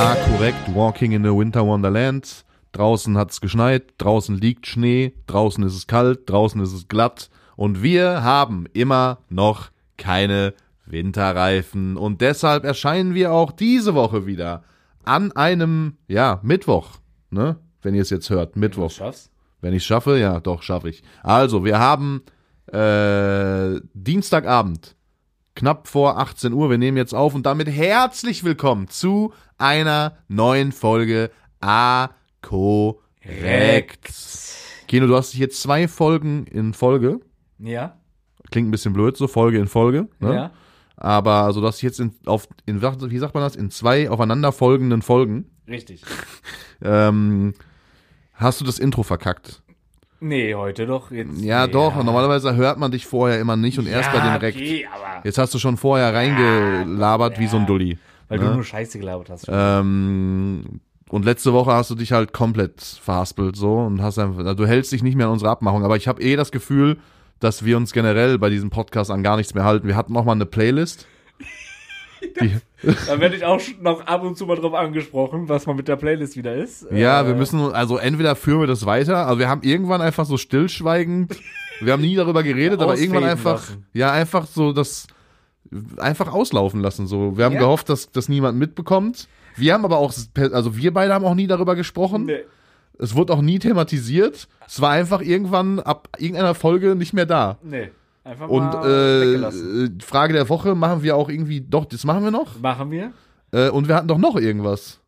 Ah, korrekt. Walking in the Winter Wonderland. Draußen hat's geschneit, draußen liegt Schnee, draußen ist es kalt, draußen ist es glatt. Und wir haben immer noch keine Winterreifen. Und deshalb erscheinen wir auch diese Woche wieder an einem, ja, Mittwoch. Ne? Wenn ihr es jetzt hört, Mittwoch. Schaffst? Wenn ich schaffe, ja, doch, schaffe ich. Also, wir haben äh, Dienstagabend, knapp vor 18 Uhr. Wir nehmen jetzt auf und damit herzlich willkommen zu einer neuen Folge A Korrekt. Kino, du hast jetzt zwei Folgen in Folge. Ja. Klingt ein bisschen blöd, so Folge in Folge. Ne? Ja. Aber also, du hast dich jetzt in, auf, in, wie sagt man das, in zwei aufeinanderfolgenden Folgen. Richtig. Ähm, hast du das Intro verkackt? Nee, heute doch. Jetzt, Ja, nee, doch. Normalerweise hört man dich vorher immer nicht und erst bei den Rekt. Okay, aber Jetzt hast du schon vorher reingelabert wie so ein Dulli. weil ne? du nur Scheiße gelabert hast. Ähm, und letzte Woche hast du dich halt komplett verhaspelt so und hast einfach, du hältst dich nicht mehr an unsere Abmachung. Aber ich habe eh das Gefühl, dass wir uns generell bei diesem Podcast an gar nichts mehr halten. Wir hatten noch mal eine Playlist. Da werde ich auch noch ab und zu mal drauf angesprochen, was man mit der Playlist wieder ist. ja, Äh, wir müssen, also entweder führen wir das weiter, also wir haben irgendwann einfach so stillschweigend, wir haben nie darüber geredet, aber irgendwann einfach, lassen. ja, einfach so das, einfach auslaufen lassen, so. Wir haben Ja. gehofft, dass das niemand mitbekommt. Wir haben aber auch, also wir beide haben auch nie darüber gesprochen. Nee. Es wurde auch nie thematisiert. Es war einfach irgendwann ab irgendeiner Folge nicht mehr da. Nee. Einfach Und mal äh, äh, Frage der Woche machen wir auch irgendwie, doch, das machen wir noch. Machen wir. Äh, und wir hatten doch noch irgendwas.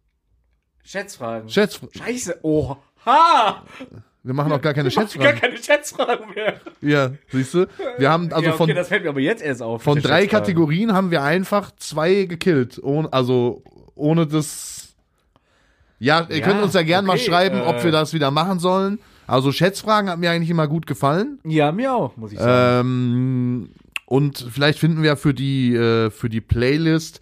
Schätzfragen. Schätz, Scheiße. Oh. Ha! wir machen auch gar keine Gar Schätzfragen. keine Schätzfragen mehr. Ja, siehst du? Wir haben also ja, okay, von, das fällt mir aber jetzt erst auf. von drei Schätzfragen. Kategorien haben wir einfach zwei gekillt. Ohne, also ohne das. Ja, ihr Ja, könnt uns ja gern mal okay, schreiben, ob äh, wir das wieder machen sollen. Also Schätzfragen hat mir eigentlich immer gut gefallen. Ja, mir auch, muss ich sagen. Ähm, und vielleicht finden wir für die, äh, für die Playlist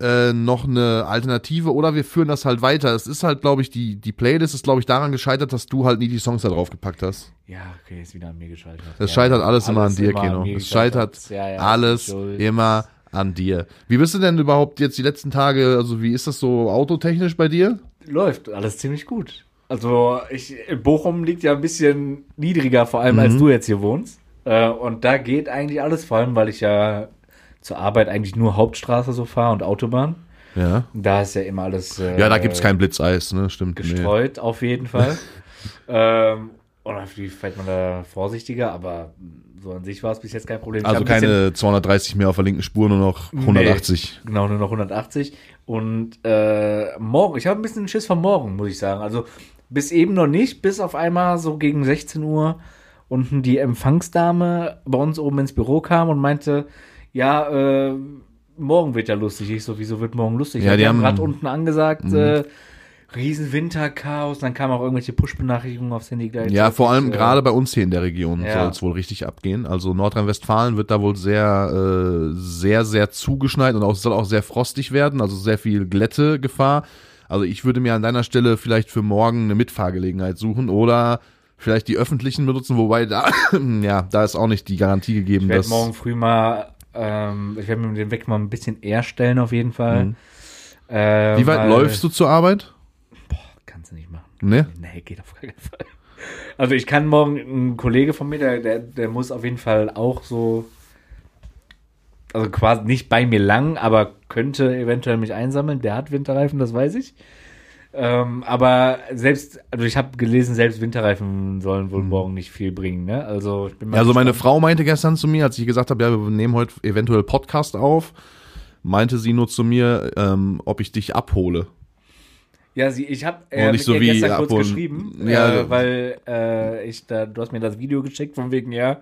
äh, noch eine Alternative oder wir führen das halt weiter. Es ist halt, glaube ich, die, die Playlist ist, glaube ich, daran gescheitert, dass du halt nie die Songs da drauf gepackt hast. ja, okay, ist wieder an mir gescheitert. Es ja, scheitert alles, immer an dir, immer Kino. mir Es scheitert Ja, ja, alles schuld. immer an dir. Wie bist du denn überhaupt jetzt die letzten Tage, also wie ist das so autotechnisch bei dir? Läuft alles ziemlich gut. Also, ich, Bochum liegt ja ein bisschen niedriger, vor allem als Mhm. du jetzt hier wohnst. Äh, und da geht eigentlich alles, vor allem, weil ich ja zur Arbeit eigentlich nur Hauptstraße so fahre und Autobahn. Ja. Da ist ja immer alles äh, Ja, da gibt's kein Blitzeis, ne? Stimmt. Nee. gestreut, auf jeden Fall. ähm, oder fällt man da vorsichtiger, aber so an sich war es bis jetzt kein Problem. Ich Also keine 230 mehr auf der linken Spur, nur noch 180. Genau, nur noch 180. Und äh, morgen, ich habe ein bisschen Schiss von morgen, muss ich sagen. Also bis eben noch nicht, bis auf einmal so gegen 16 Uhr unten die Empfangsdame bei uns oben ins Büro kam und meinte, ja, äh, morgen wird ja lustig. Ich so, wieso wird morgen lustig? Ja, die haben- Mhm. gerade unten angesagt, äh, riesen Winterchaos. Dann kamen auch irgendwelche Push-Benachrichtigungen aufs Handy gleich. Ja, vor allem äh, gerade bei uns hier in der Region Ja. soll es wohl richtig abgehen. Also Nordrhein-Westfalen wird da wohl sehr, äh, sehr, sehr zugeschneit und auch soll auch sehr frostig werden, also sehr viel Glättegefahr. Also ich würde mir an deiner Stelle vielleicht für morgen eine Mitfahrgelegenheit suchen oder vielleicht die öffentlichen benutzen, wobei da, ja, da ist auch nicht die Garantie gegeben, Ich werde dass morgen früh mal, ähm, ich werde mir den Weg mal ein bisschen eher stellen auf jeden Fall. Mhm. Äh, Wie weit läufst du zur Arbeit? Kannst du nicht machen. Ne? Nee, geht auf keinen Fall. Also ich kann morgen, ein Kollege von mir, der, der, der muss auf jeden Fall auch so, also quasi nicht bei mir lang, aber könnte eventuell mich einsammeln. Der hat Winterreifen, das weiß ich. Ähm, aber selbst, also ich habe gelesen, selbst Winterreifen sollen wohl morgen nicht viel bringen. Ne? Also ich bin Mhm. Also meine. Frau meinte gestern zu mir, als ich gesagt habe, ja, wir nehmen heute eventuell Podcast auf, meinte sie nur zu mir, ähm, ob ich dich abhole. Ja, sie, ich habe äh, nicht so ihr wie gestern kurz geschrieben, Ja. äh, weil äh, ich da, du hast mir das Video geschickt von wegen, ja,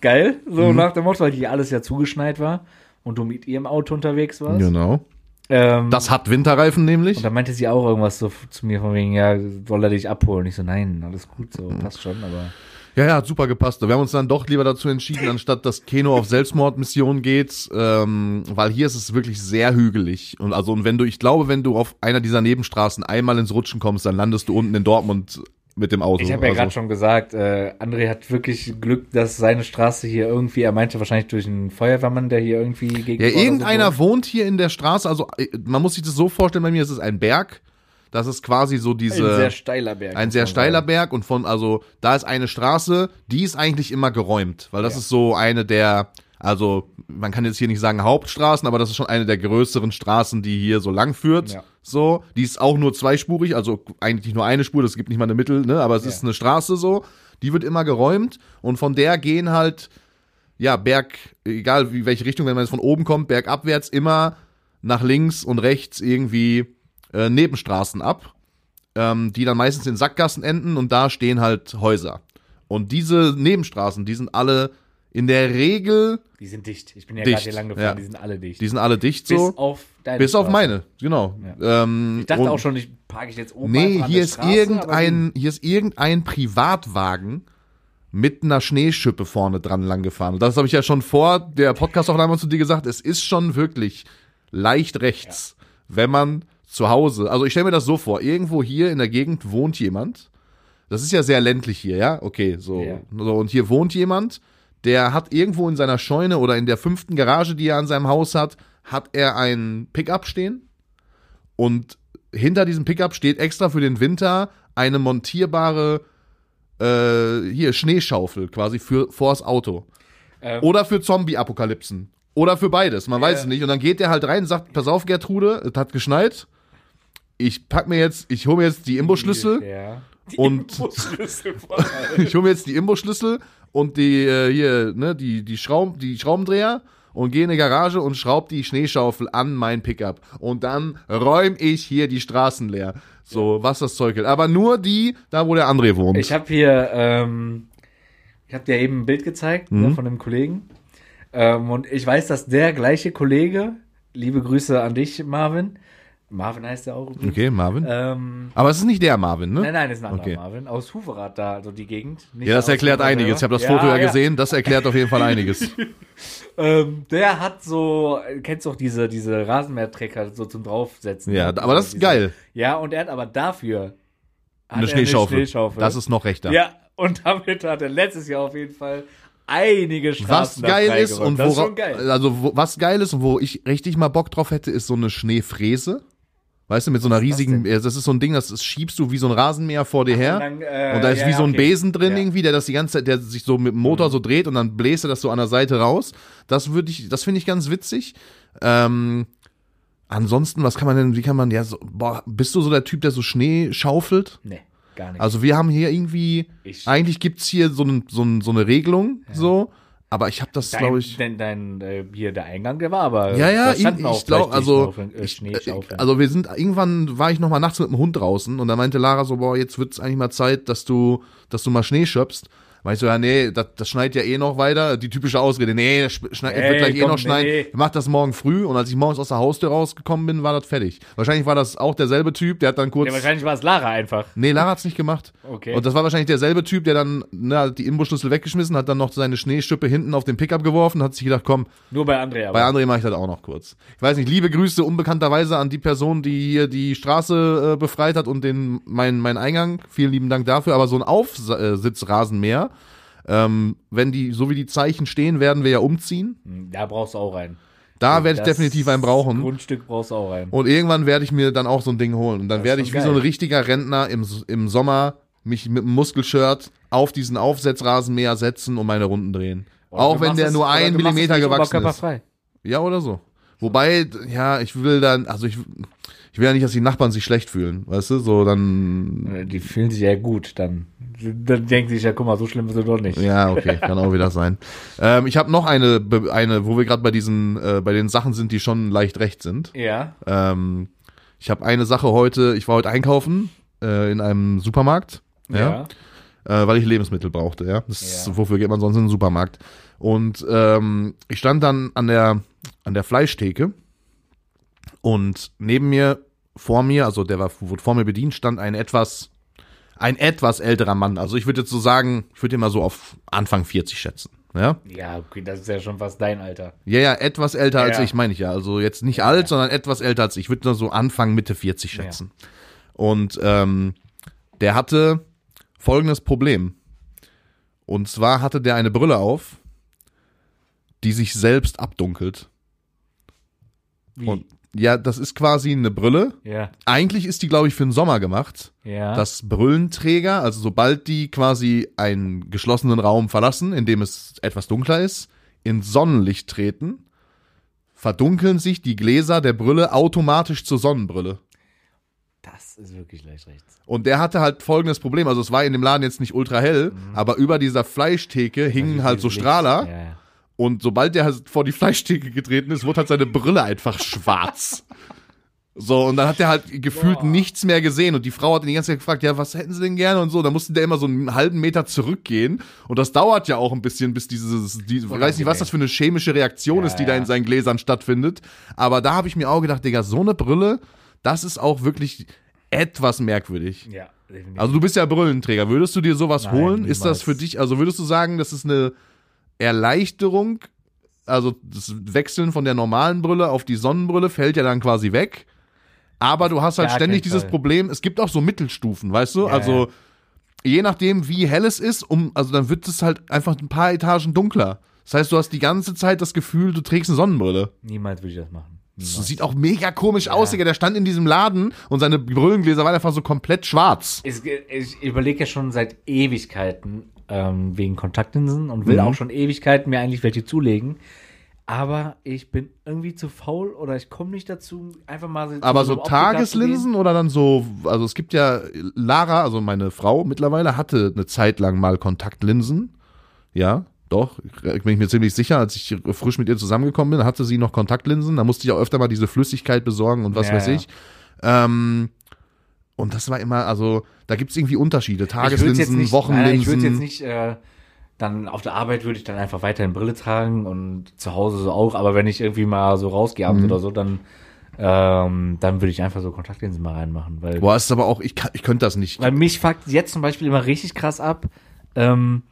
geil, so Mhm. nach dem Motto, weil hier alles ja zugeschneit war und du mit ihrem Auto unterwegs warst. Genau. Ähm, Das hat Winterreifen nämlich. und dann meinte sie auch irgendwas so zu mir von wegen, ja, soll er dich abholen? Ich so, nein, alles gut, so, Mhm. passt schon, aber Ja, ja, hat super gepasst. Wir haben uns dann doch lieber dazu entschieden, anstatt dass Keno auf Selbstmordmission geht, ähm, weil hier ist es wirklich sehr hügelig. Und also, und wenn du, ich glaube, wenn du auf einer dieser Nebenstraßen einmal ins Rutschen kommst, dann landest du unten in Dortmund mit dem Auto. Ich habe ja Also- gerade schon gesagt, äh, André hat wirklich Glück, dass seine Straße hier irgendwie, er meinte wahrscheinlich durch einen Feuerwehrmann, der hier irgendwie gegen Ja, irgendeiner wohnt hier in der Straße, also äh, man muss sich das so vorstellen, bei mir ist es ein Berg. Das ist quasi so diese. ein sehr steiler Berg. ein sehr steiler sagen. Berg und von, also da ist eine Straße, die ist eigentlich immer geräumt, weil das Ja. ist so eine der, also man kann jetzt hier nicht sagen Hauptstraßen, aber das ist schon eine der größeren Straßen, die hier so lang führt. Ja. So, die ist auch nur zweispurig, also eigentlich nur eine Spur, das gibt nicht mal eine Mittel, ne, aber es Ja. ist eine Straße so, die wird immer geräumt und von der gehen halt, ja, Berg, egal wie welche Richtung, wenn man jetzt von oben kommt, bergabwärts immer nach links und rechts irgendwie äh, Nebenstraßen ab ähm, die dann meistens in Sackgassen enden und da stehen halt Häuser. Und diese Nebenstraßen, die sind alle in der Regel, Die sind dicht. Ich bin ja gerade hier lang gefahren, ja. die sind alle dicht. die sind alle dicht bis so. auf deine Bis auf Straße. meine, genau. Ähm, Ich dachte auch schon, ich parke ich jetzt oben Nee, hier ist Straße, irgendein, hier ist irgendein Privatwagen mit einer Schneeschippe vorne dran lang gefahren. Und das habe ich ja schon vor der Podcastaufnahme zu dir gesagt. Es ist schon wirklich leicht rechts, wenn man zu Hause, also ich stelle mir das so vor, irgendwo hier in der Gegend wohnt jemand. Das ist ja sehr ländlich hier, ja? Okay, so. Ja. so und hier wohnt jemand, der hat irgendwo in seiner Scheune oder in der fünften Garage, die er an seinem Haus hat, hat er einen Pickup stehen. Und hinter diesem Pickup steht extra für den Winter eine montierbare äh, hier Schneeschaufel quasi für vors Auto. Ähm. Oder für Zombie-Apokalypsen. Oder für beides, man weiß Ja. es nicht. Und dann geht der halt rein und sagt, pass auf, Gertrude, es hat geschneit. Ich pack mir jetzt, ich hole mir jetzt die Imbusschlüssel. Ja. Die Und-. Ich hole mir jetzt die Imbusschlüssel und die äh, hier, ne, die, die, Schrauben, die Schraubendreher und gehe in die Garage und schraub die Schneeschaufel an mein Pickup. Und dann räum ich hier die Straßen leer. So, was das Zeug hält. Aber nur die, da wo der André wohnt. Ich habe hier, ähm, ich habe dir eben ein Bild gezeigt Mhm. ne, von einem Kollegen. Ähm, und ich weiß, dass der gleiche Kollege, liebe Grüße an dich, Marvin. Marvin heißt er auch. übrigens. okay, Marvin. Ähm, Aber es ist nicht der Marvin, ne? nein, nein, ist ein anderer Okay. Marvin. Aus Huverath da, also die Gegend. Nicht Ja, das erklärt Huverath einiges. Ich habe das Foto ja, gesehen. Das erklärt auf jeden Fall einiges. Ähm, der hat so, kennst du auch diese, diese Rasenmähertrecker so zum draufsetzen. Ja, aber das ist geil. Ja, und er hat aber dafür Eine Schneeschaufel. Schneeschaufel. Das ist noch rechter. Ja, und damit hat er letztes Jahr auf jeden Fall einige Was Straßen da geil ist und das ist wora- schon geil. also wo, was geil ist und wo ich richtig mal Bock drauf hätte, ist so eine Schneefräse. Weißt du, mit so einer das riesigen, ja, das ist so ein Ding, das, das schiebst du wie so ein Rasenmäher vor dir her. Und dann, äh, Und da ist ja, wie so ein okay. Besen drin Ja. Mhm. irgendwie, der das die ganze Zeit, der sich so mit dem Motor so dreht und dann bläst er das so an der Seite raus. Das würde ich, das finde ich ganz witzig. Ähm, ansonsten, was kann man denn, wie kann man, ja, so, boah, bist du so der Typ, der so Schnee schaufelt? Nee, gar nicht. Also wir haben hier irgendwie, Ich- eigentlich gibt's hier so, ein, so, ein, so eine Regelung, so, aber ich habe das, glaube ich. Dein, dein, äh, hier, der Eingang, der war aber. Ja, ja, ich, ich glaube, also, äh, ich, äh, also wir sind, irgendwann war ich noch mal nachts mit dem Hund draußen und da meinte Lara so, boah, jetzt wird's eigentlich mal Zeit, dass du, dass du mal Schnee schöpfst. Weil ich so, ja, nee, das, das schneit ja eh noch weiter. Die typische Ausrede, nee, das sch- schneit, Ey, wird gleich eh komm, noch schneien. nee. Mach das morgen früh und als ich morgens aus der Haustür rausgekommen bin, war das fertig. Wahrscheinlich war das auch derselbe Typ, der hat dann kurz. ja, wahrscheinlich war es Lara einfach. Nee, Lara hat's nicht gemacht. Okay. Und das war wahrscheinlich derselbe Typ, der dann na, die Imbusschlüssel weggeschmissen hat, dann noch seine Schneeschippe hinten auf den Pickup geworfen, hat sich gedacht, komm, Nur bei Andrea. bei aber. André mache ich das auch noch kurz. Ich weiß nicht, liebe Grüße unbekannterweise an die Person, die hier die Straße äh, befreit hat und den mein mein Eingang. Vielen lieben Dank dafür. Aber so ein Aufsitzrasenmäher, ähm, wenn die so wie die Zeichen stehen, werden wir ja umziehen. Da brauchst du auch rein. Da werde ich definitiv einen brauchen. Grundstück brauchst du auch rein. Und irgendwann werde ich mir dann auch so ein Ding holen. Und dann werde ich wie geil. so ein richtiger Rentner im, im Sommer mich mit einem Muskelshirt auf diesen Aufsetzrasenmäher setzen und meine Runden drehen. Oder auch wenn der es- nur ein Millimeter gewachsen ist. Ja, oder so. Wobei, ja, ich will dann, also ich, ich will ja nicht, dass die Nachbarn sich schlecht fühlen, weißt du, so dann, Die fühlen sich ja gut dann. Dann denken sich ja, guck mal, so schlimm ist es doch nicht. ja, okay, kann auch wieder sein. Ähm, ich habe noch eine, eine, wo wir gerade bei diesen, äh, bei den Sachen sind, die schon leicht recht sind. Ja. Ähm, ich habe eine Sache heute, ich war heute einkaufen äh, in einem Supermarkt, ja, äh, weil ich Lebensmittel brauchte, ja. Das ist, Ja. wofür geht man sonst in den Supermarkt? Und ähm, ich stand dann an der an der Fleischtheke und neben mir, vor mir, also der war wurde vor mir bedient, stand ein etwas ein etwas älterer Mann. Also ich würde jetzt so sagen, ich würde ihn mal so auf Anfang 40 schätzen, ja. Ja, okay, das ist ja schon fast dein Alter. Ja, ja, etwas älter als Ja. ich, meine ich ja. Also jetzt nicht alt, sondern etwas älter als ich. Ich würde nur so Anfang, Mitte 40 schätzen. Und ähm, der hatte folgendes Problem. Und zwar hatte der eine Brille auf, die sich selbst abdunkelt. Wie? Und ja, das ist quasi eine Brille. ja, Eigentlich ist die, glaube ich, für den Sommer gemacht. ja. dass Brillenträger, also sobald die quasi einen geschlossenen Raum verlassen, in dem es etwas dunkler ist, ins Sonnenlicht treten, verdunkeln sich die Gläser der Brille automatisch zur Sonnenbrille. das ist wirklich leicht rechts. Und der hatte halt folgendes Problem, also es war in dem Laden jetzt nicht ultra hell, Mhm. aber über dieser Fleischtheke hingen halt so Licht. Strahler Ja, ja. Und sobald der halt vor die Fleischtheke getreten ist, wurde halt seine Brille einfach schwarz. So, und dann hat der halt gefühlt Boah. nichts mehr gesehen. Und die Frau hat ihn die ganze Zeit gefragt, ja, was hätten sie denn gerne und so. Da musste der immer so einen halben Meter zurückgehen. Und das dauert ja auch ein bisschen, bis dieses, die, ich weiß nicht, was das für eine chemische Reaktion Ja, ist, die da ja. in seinen Gläsern stattfindet. Aber da habe ich mir auch gedacht, Digga, so eine Brille, das ist auch wirklich etwas merkwürdig. Ja, definitiv. Also du bist ja Brillenträger. Würdest du dir sowas Nein, holen? Ist das niemals. für dich, also würdest du sagen, das ist eine Erleichterung? Also das Wechseln von der normalen Brille auf die Sonnenbrille fällt ja dann quasi weg. Aber du hast halt gar ständig dieses Fall. Problem, es gibt auch so Mittelstufen, weißt du? Ja, also je nachdem, wie hell es ist, um, also dann wird es halt einfach ein paar Etagen dunkler. Das heißt, du hast die ganze Zeit das Gefühl, du trägst eine Sonnenbrille. Niemals würde ich das machen. Das Niemals. sieht auch mega komisch aus, Digga. Der stand in diesem Laden und seine Brillengläser waren einfach so komplett schwarz. Es, ich überlege ja schon seit Ewigkeiten ähm, wegen Kontaktlinsen und will Mhm. auch schon Ewigkeiten mir eigentlich welche zulegen. Aber ich bin irgendwie zu faul oder ich komme nicht dazu, einfach mal zu Aber so zu Tageslinsen oder dann so, also es gibt ja, Lara, also meine Frau mittlerweile, hatte eine Zeit lang mal Kontaktlinsen. Ja, doch, bin ich mir ziemlich sicher, als ich frisch mit ihr zusammengekommen bin, hatte sie noch Kontaktlinsen. Da musste ich auch öfter mal diese Flüssigkeit besorgen und was Ja, weiß ja. ich. Ähm, und das war immer, also da gibt es irgendwie Unterschiede. Tageslinsen, nicht, Wochenlinsen. Nein, ich würde jetzt nicht, äh, dann auf der Arbeit würde ich dann einfach weiterhin Brille tragen und zu Hause so auch. Aber wenn ich irgendwie mal so rausgehe Mhm. abends oder so, dann, ähm, dann würde ich einfach so Kontaktlinsen mal reinmachen. Weil Boah, ist aber auch, ich, kann, ich könnte das nicht. Weil mich fuckt jetzt zum Beispiel immer richtig krass ab, ähm,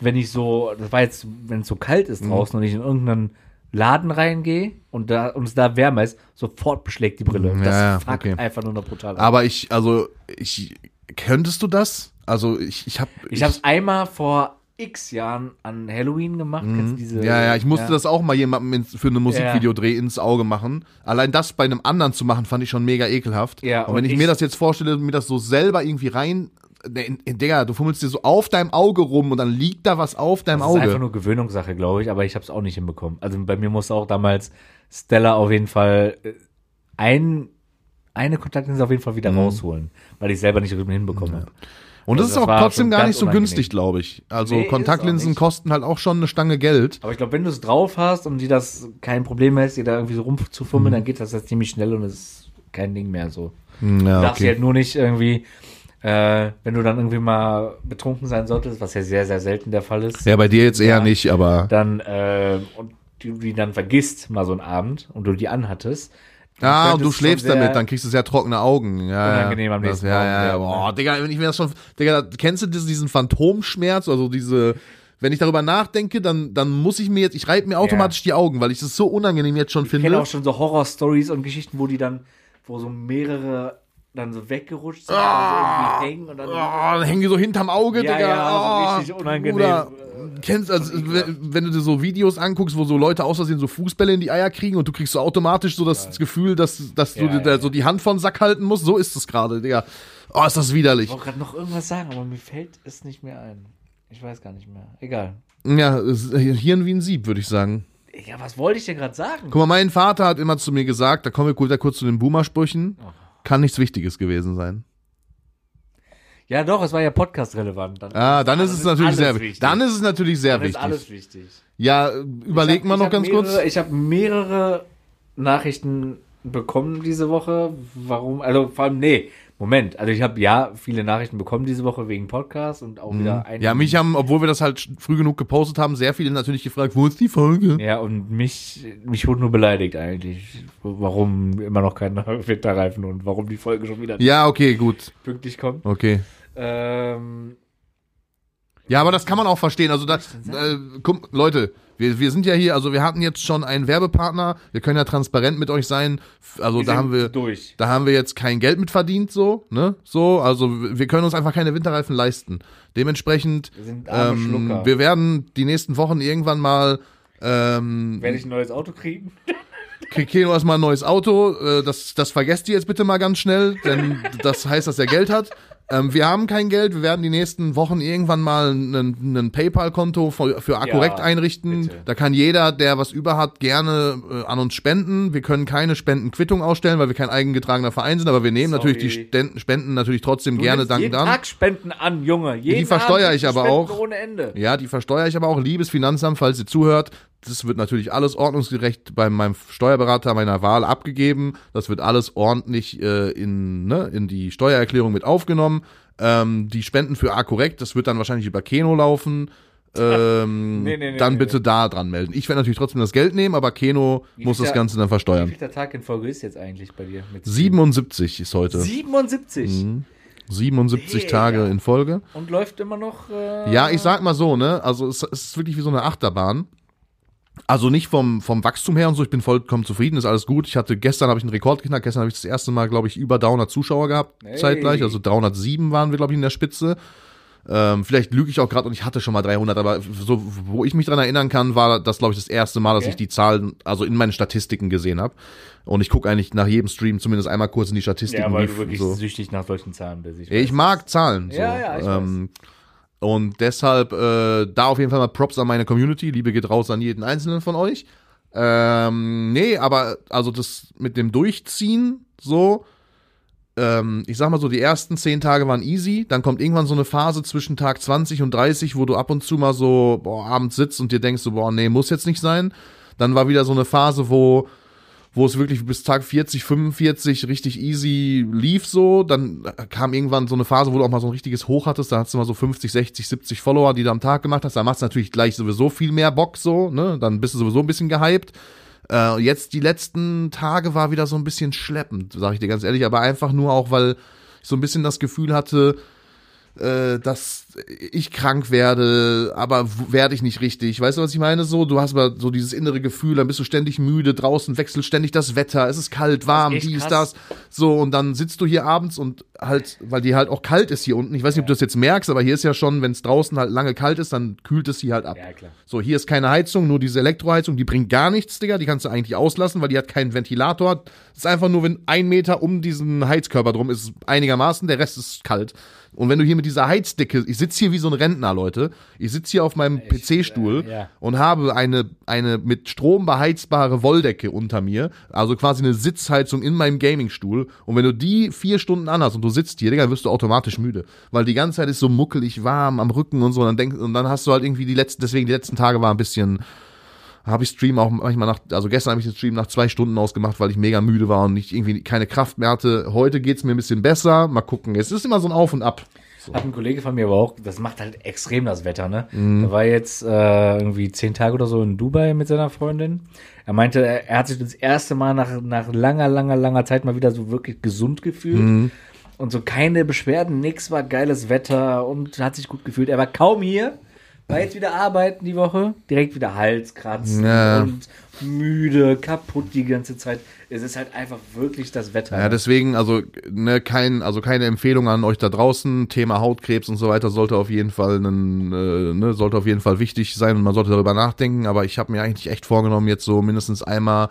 wenn ich so, das war jetzt, wenn es so kalt Mhm. ist draußen und ich in irgendeinen Laden reingehe und da und es da wärmer ist, sofort beschlägt die Brille. Ja, das ja, fuckt okay. einfach nur noch brutal ab. Aber ich, also, ich, könntest du das? Also, ich, ich habe Ich habe es einmal vor x Jahren an Halloween gemacht. Du diese, Mhm. Ja, ja, ich musste das auch mal jemandem für eine Musikvideodreh ins Auge machen. Allein das bei einem anderen zu machen, fand ich schon mega ekelhaft. Ja, und wenn und ich, ich- mir das jetzt vorstelle, mir das so selber irgendwie rein. Digga, du fummelst dir so auf deinem Auge rum und dann liegt da was auf deinem Das ist einfach Auge. nur Gewöhnungssache, glaube ich, aber ich habe es auch nicht hinbekommen. Also bei mir musste auch damals Stella auf jeden Fall äh, ein, eine Kontaktlinse auf jeden Fall Mhm. wieder rausholen, weil ich selber nicht hinbekommen habe. Und das Also ist das auch war trotzdem gar nicht so unangenehm. günstig, glaube ich. Also Nee, ist auch Kontaktlinsen kosten halt auch schon eine Stange Geld. Aber ich glaube, wenn du es drauf hast und dir das kein Problem ist, dir da irgendwie so Mhm. rumzufummeln, dann geht das jetzt ziemlich schnell und es ist kein Ding mehr so. Hm, Du Ja, darfst okay. halt nur nicht irgendwie, äh, wenn du dann irgendwie mal betrunken sein solltest, was ja sehr, sehr selten der Fall ist, Ja, bei dir jetzt eher Ja. nicht, aber. dann, äh, und du die dann vergisst, mal so einen Abend, und du die anhattest. Ah, und du schläfst damit, dann kriegst du sehr trockene Augen. Ja, Unangenehm ja. am das, nächsten ja, Morgen ja, ja. Boah, Digga, wenn ich mir das schon, Digga, kennst du diesen, Phantomschmerz, also diese, wenn ich darüber nachdenke, dann, dann muss ich mir jetzt, ich reibe mir automatisch die Augen, weil ich das so unangenehm jetzt schon Ich kenne finde. auch schon so Horror-Stories und Geschichten, wo die dann, wo so mehrere dann so weggerutscht sind, Ah. und so irgendwie hängen und dann. Oh, dann hängen die so hinterm Auge, Ja, Digga. ja, so oh, richtig unangenehm. Bruder, kennst, also, wenn, wenn du dir so Videos anguckst, wo so Leute aus Versehen so Fußbälle in die Eier kriegen und du kriegst so automatisch so das Gefühl, dass, dass du Ja, dir da ja. so die Hand von Sack halten musst, so ist es gerade, Digga. Oh, ist das widerlich. Ich wollte gerade noch irgendwas sagen, aber mir fällt es nicht mehr ein. Ich weiß gar nicht mehr. Egal. Ja, es ist Hirn wie ein Sieb, würde ich sagen. Ja, was wollte ich denn gerade sagen? Guck mal, mein Vater hat immer zu mir gesagt, da kommen wir kurz, kurz zu den Boomer-Sprüchen, kann nichts Wichtiges gewesen sein. Ja, doch, es war ja podcast-relevant. Dann, Ah, dann ist es natürlich sehr wichtig. Dann ist es natürlich sehr Dann ist wichtig. alles wichtig. Ja, überleg hab- mal noch ganz mehrere, kurz. Ich habe mehrere Nachrichten bekommen diese Woche. Warum? Also vor allem, nee, Moment. Also ich habe ja viele Nachrichten bekommen diese Woche wegen Podcast und auch wieder ein. Mhm. Ja, mich haben, obwohl wir das halt früh genug gepostet haben, sehr viele natürlich gefragt, wo ist die Folge? Ja, und mich, mich wurde nur beleidigt eigentlich. Warum immer noch kein Winterreifen und warum die Folge schon wieder Ja, okay, gut. pünktlich kommt. Okay. Ähm, Ja, aber das kann man auch verstehen. Also da, äh, guck, Leute, wir, wir sind ja hier, also wir hatten jetzt schon einen Werbepartner, wir können ja transparent mit euch sein. Also Wir da haben wir, durch. da haben wir jetzt kein Geld mit verdient, so, ne? So, also wir können uns einfach keine Winterreifen leisten. Dementsprechend, Wir sind arme ähm, Schlucker. wir werden die nächsten Wochen irgendwann mal ähm, Werde ich ein neues Auto kriegen? kriegt Keno erstmal ein neues Auto. Äh, das, das vergesst ihr jetzt bitte mal ganz schnell, denn das heißt, dass er Geld hat. Ähm, wir haben kein Geld. Wir werden die nächsten Wochen irgendwann mal ein, PayPal-Konto für, für Akkurekt Ja, einrichten. bitte. Da kann jeder, der was über hat, gerne äh, an uns spenden. Wir können keine Spendenquittung ausstellen, weil wir kein eigengetragener Verein sind, aber wir nehmen Sorry. natürlich die Sten- Spenden natürlich trotzdem Du gerne dankend jeden an. Tag Spenden an, Junge. Jeden Die versteuere ich aber Spenden auch. Ohne Ende. Ja, die versteuere ich aber auch. Liebes Finanzamt, falls ihr zuhört, das wird natürlich alles ordnungsgerecht bei meinem Steuerberater meiner Wahl abgegeben. Das wird alles ordentlich äh, in, ne, in die Steuererklärung mit aufgenommen. Ähm, die Spenden für A-Korrekt, das wird dann wahrscheinlich über Keno laufen. Ähm, Nee, nee, nee, dann bitte da dran melden. Ich werde natürlich trotzdem das Geld nehmen, aber Keno muss viel das da- Ganze dann Wie versteuern. viel der Tag in Folge ist jetzt eigentlich bei dir? Mit 77 ist heute. 77. 77 Digga. Tage in Folge. Und läuft immer noch. Äh, Ja, ich sag mal so, ne? Also es, es ist wirklich wie so eine Achterbahn. Also nicht vom, vom Wachstum her und so, ich bin vollkommen zufrieden, ist alles gut. Ich hatte gestern habe ich einen Rekord geknackt, gestern habe ich das erste Mal, glaube ich, über 300 Zuschauer gehabt, Hey. zeitgleich, also 307 waren wir, glaube ich, in der Spitze. Ähm, vielleicht lüge ich auch gerade und ich hatte schon mal 300, aber so, wo ich mich dran erinnern kann, war das, glaube ich, das erste Mal, dass Okay. ich die Zahlen, also in meinen Statistiken gesehen habe. Und ich gucke eigentlich nach jedem Stream zumindest einmal kurz in die Statistiken. Ja, weil du wirklich so. süchtig nach solchen Zahlen bist. Ich Ich weiß. mag Zahlen. So. Ja, ja, ich ähm, Und deshalb äh, da auf jeden Fall mal Props an meine Community. Liebe geht raus an jeden einzelnen von euch. Ähm, nee, aber also das mit dem Durchziehen so, ähm, ich sag mal so, die ersten zehn Tage waren easy. Dann kommt irgendwann so eine Phase zwischen Tag 20 und 30, wo du ab und zu mal so boah, abends sitzt und dir denkst so, boah, nee, muss jetzt nicht sein. Dann war wieder so eine Phase, wo wo es wirklich bis Tag 40, 45 richtig easy lief so. Dann kam irgendwann so eine Phase, wo du auch mal so ein richtiges Hoch hattest. Da hast du mal so 50, 60, 70 Follower, die du am Tag gemacht hast. Da macht es natürlich gleich sowieso viel mehr Bock so. Ne? Dann bist du sowieso ein bisschen gehypt. Äh, jetzt die letzten Tage war wieder so ein bisschen schleppend, sage ich dir ganz ehrlich. Aber einfach nur auch, weil ich so ein bisschen das Gefühl hatte, äh, dass ich krank werde, aber werde ich nicht richtig. Weißt du, was ich meine? So, du hast aber so dieses innere Gefühl, dann bist du ständig müde, draußen wechselt ständig das Wetter, es ist kalt, warm, echt dies, krass. das. So, und dann sitzt du hier abends und halt, weil die halt auch kalt ist hier unten. Ich weiß nicht, ob du das jetzt merkst, aber hier ist ja schon, wenn es draußen halt lange kalt ist, dann kühlt es hier halt ab. Ja, klar. So, hier ist keine Heizung, nur diese Elektroheizung, die bringt gar nichts, Digga. Die kannst du eigentlich auslassen, weil die hat keinen Ventilator. Es ist einfach nur, wenn ein Meter um diesen Heizkörper drum ist, einigermaßen, der Rest ist kalt. Und wenn du hier mit dieser Heizdicke, ich sitze hier wie so ein Rentner, Leute. Ich sitze hier auf meinem PC-Stuhl äh, ja. und habe eine, eine mit Strom beheizbare Wolldecke unter mir. Also quasi eine Sitzheizung in meinem Gamingstuhl. Und wenn du die vier Stunden anhast und du sitzt hier, Digga, wirst du automatisch müde. Weil die ganze Zeit ist so muckelig warm am Rücken und so. Und dann, denk, und dann hast du halt irgendwie die letzten, deswegen die letzten Tage war ein bisschen, habe ich Stream auch manchmal nach, also gestern habe ich den Stream nach zwei Stunden ausgemacht, weil ich mega müde war und ich irgendwie keine Kraft mehr hatte. Heute geht's mir ein bisschen besser. Mal gucken. Es ist immer so ein Auf und Ab. Hat ein Kollege von mir aber auch, das macht halt extrem das Wetter, ne? Mhm. Er war jetzt äh, irgendwie zehn Tage oder so in Dubai mit seiner Freundin. Er meinte, er, er hat sich das erste Mal nach, nach langer, langer, langer Zeit mal wieder so wirklich gesund gefühlt. Mhm. Und so keine Beschwerden, nix war geiles Wetter und hat sich gut gefühlt. Er war kaum hier, war jetzt wieder arbeiten die Woche, direkt wieder Halskratzen Ja. und müde, kaputt die ganze Zeit. Es ist halt einfach wirklich das Wetter. Ja, deswegen, also, ne, kein, also keine Empfehlung an euch da draußen. Thema Hautkrebs und so weiter sollte auf jeden Fall einen, äh, ne, sollte auf jeden Fall wichtig sein und man sollte darüber nachdenken. Aber ich habe mir eigentlich echt vorgenommen, jetzt so mindestens einmal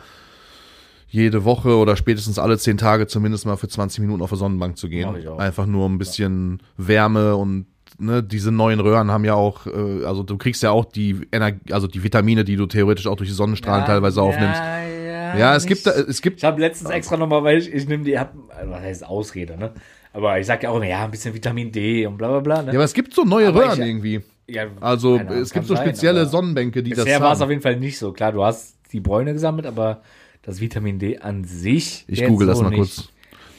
jede Woche oder spätestens alle zehn Tage zumindest mal für 20 Minuten auf der Sonnenbank zu gehen. Einfach nur ein bisschen Wärme und ne, diese neuen Röhren haben ja auch, äh, also du kriegst ja auch die Energie, also die Vitamine, die du theoretisch auch durch die Sonnenstrahlen teilweise aufnimmst. Ja, ja, Ja, es nicht- gibt, da- es gibt Ich habe letztens extra nochmal, weil ich, ich nehme die, hab, was heißt Ausrede, ne? Aber ich sag ja auch immer, ja, ein bisschen Vitamin D und bla bla bla. Ne? Ja, aber es gibt so neue Aber Röhren ich- irgendwie. Ja, Also Ahnung, es gibt so sein, spezielle aber Sonnenbänke, die Bisher das war es auf jeden Fall nicht so. Klar, du hast die Bräune gesammelt, aber das Vitamin D an sich. Ich google das so mal nicht. kurz.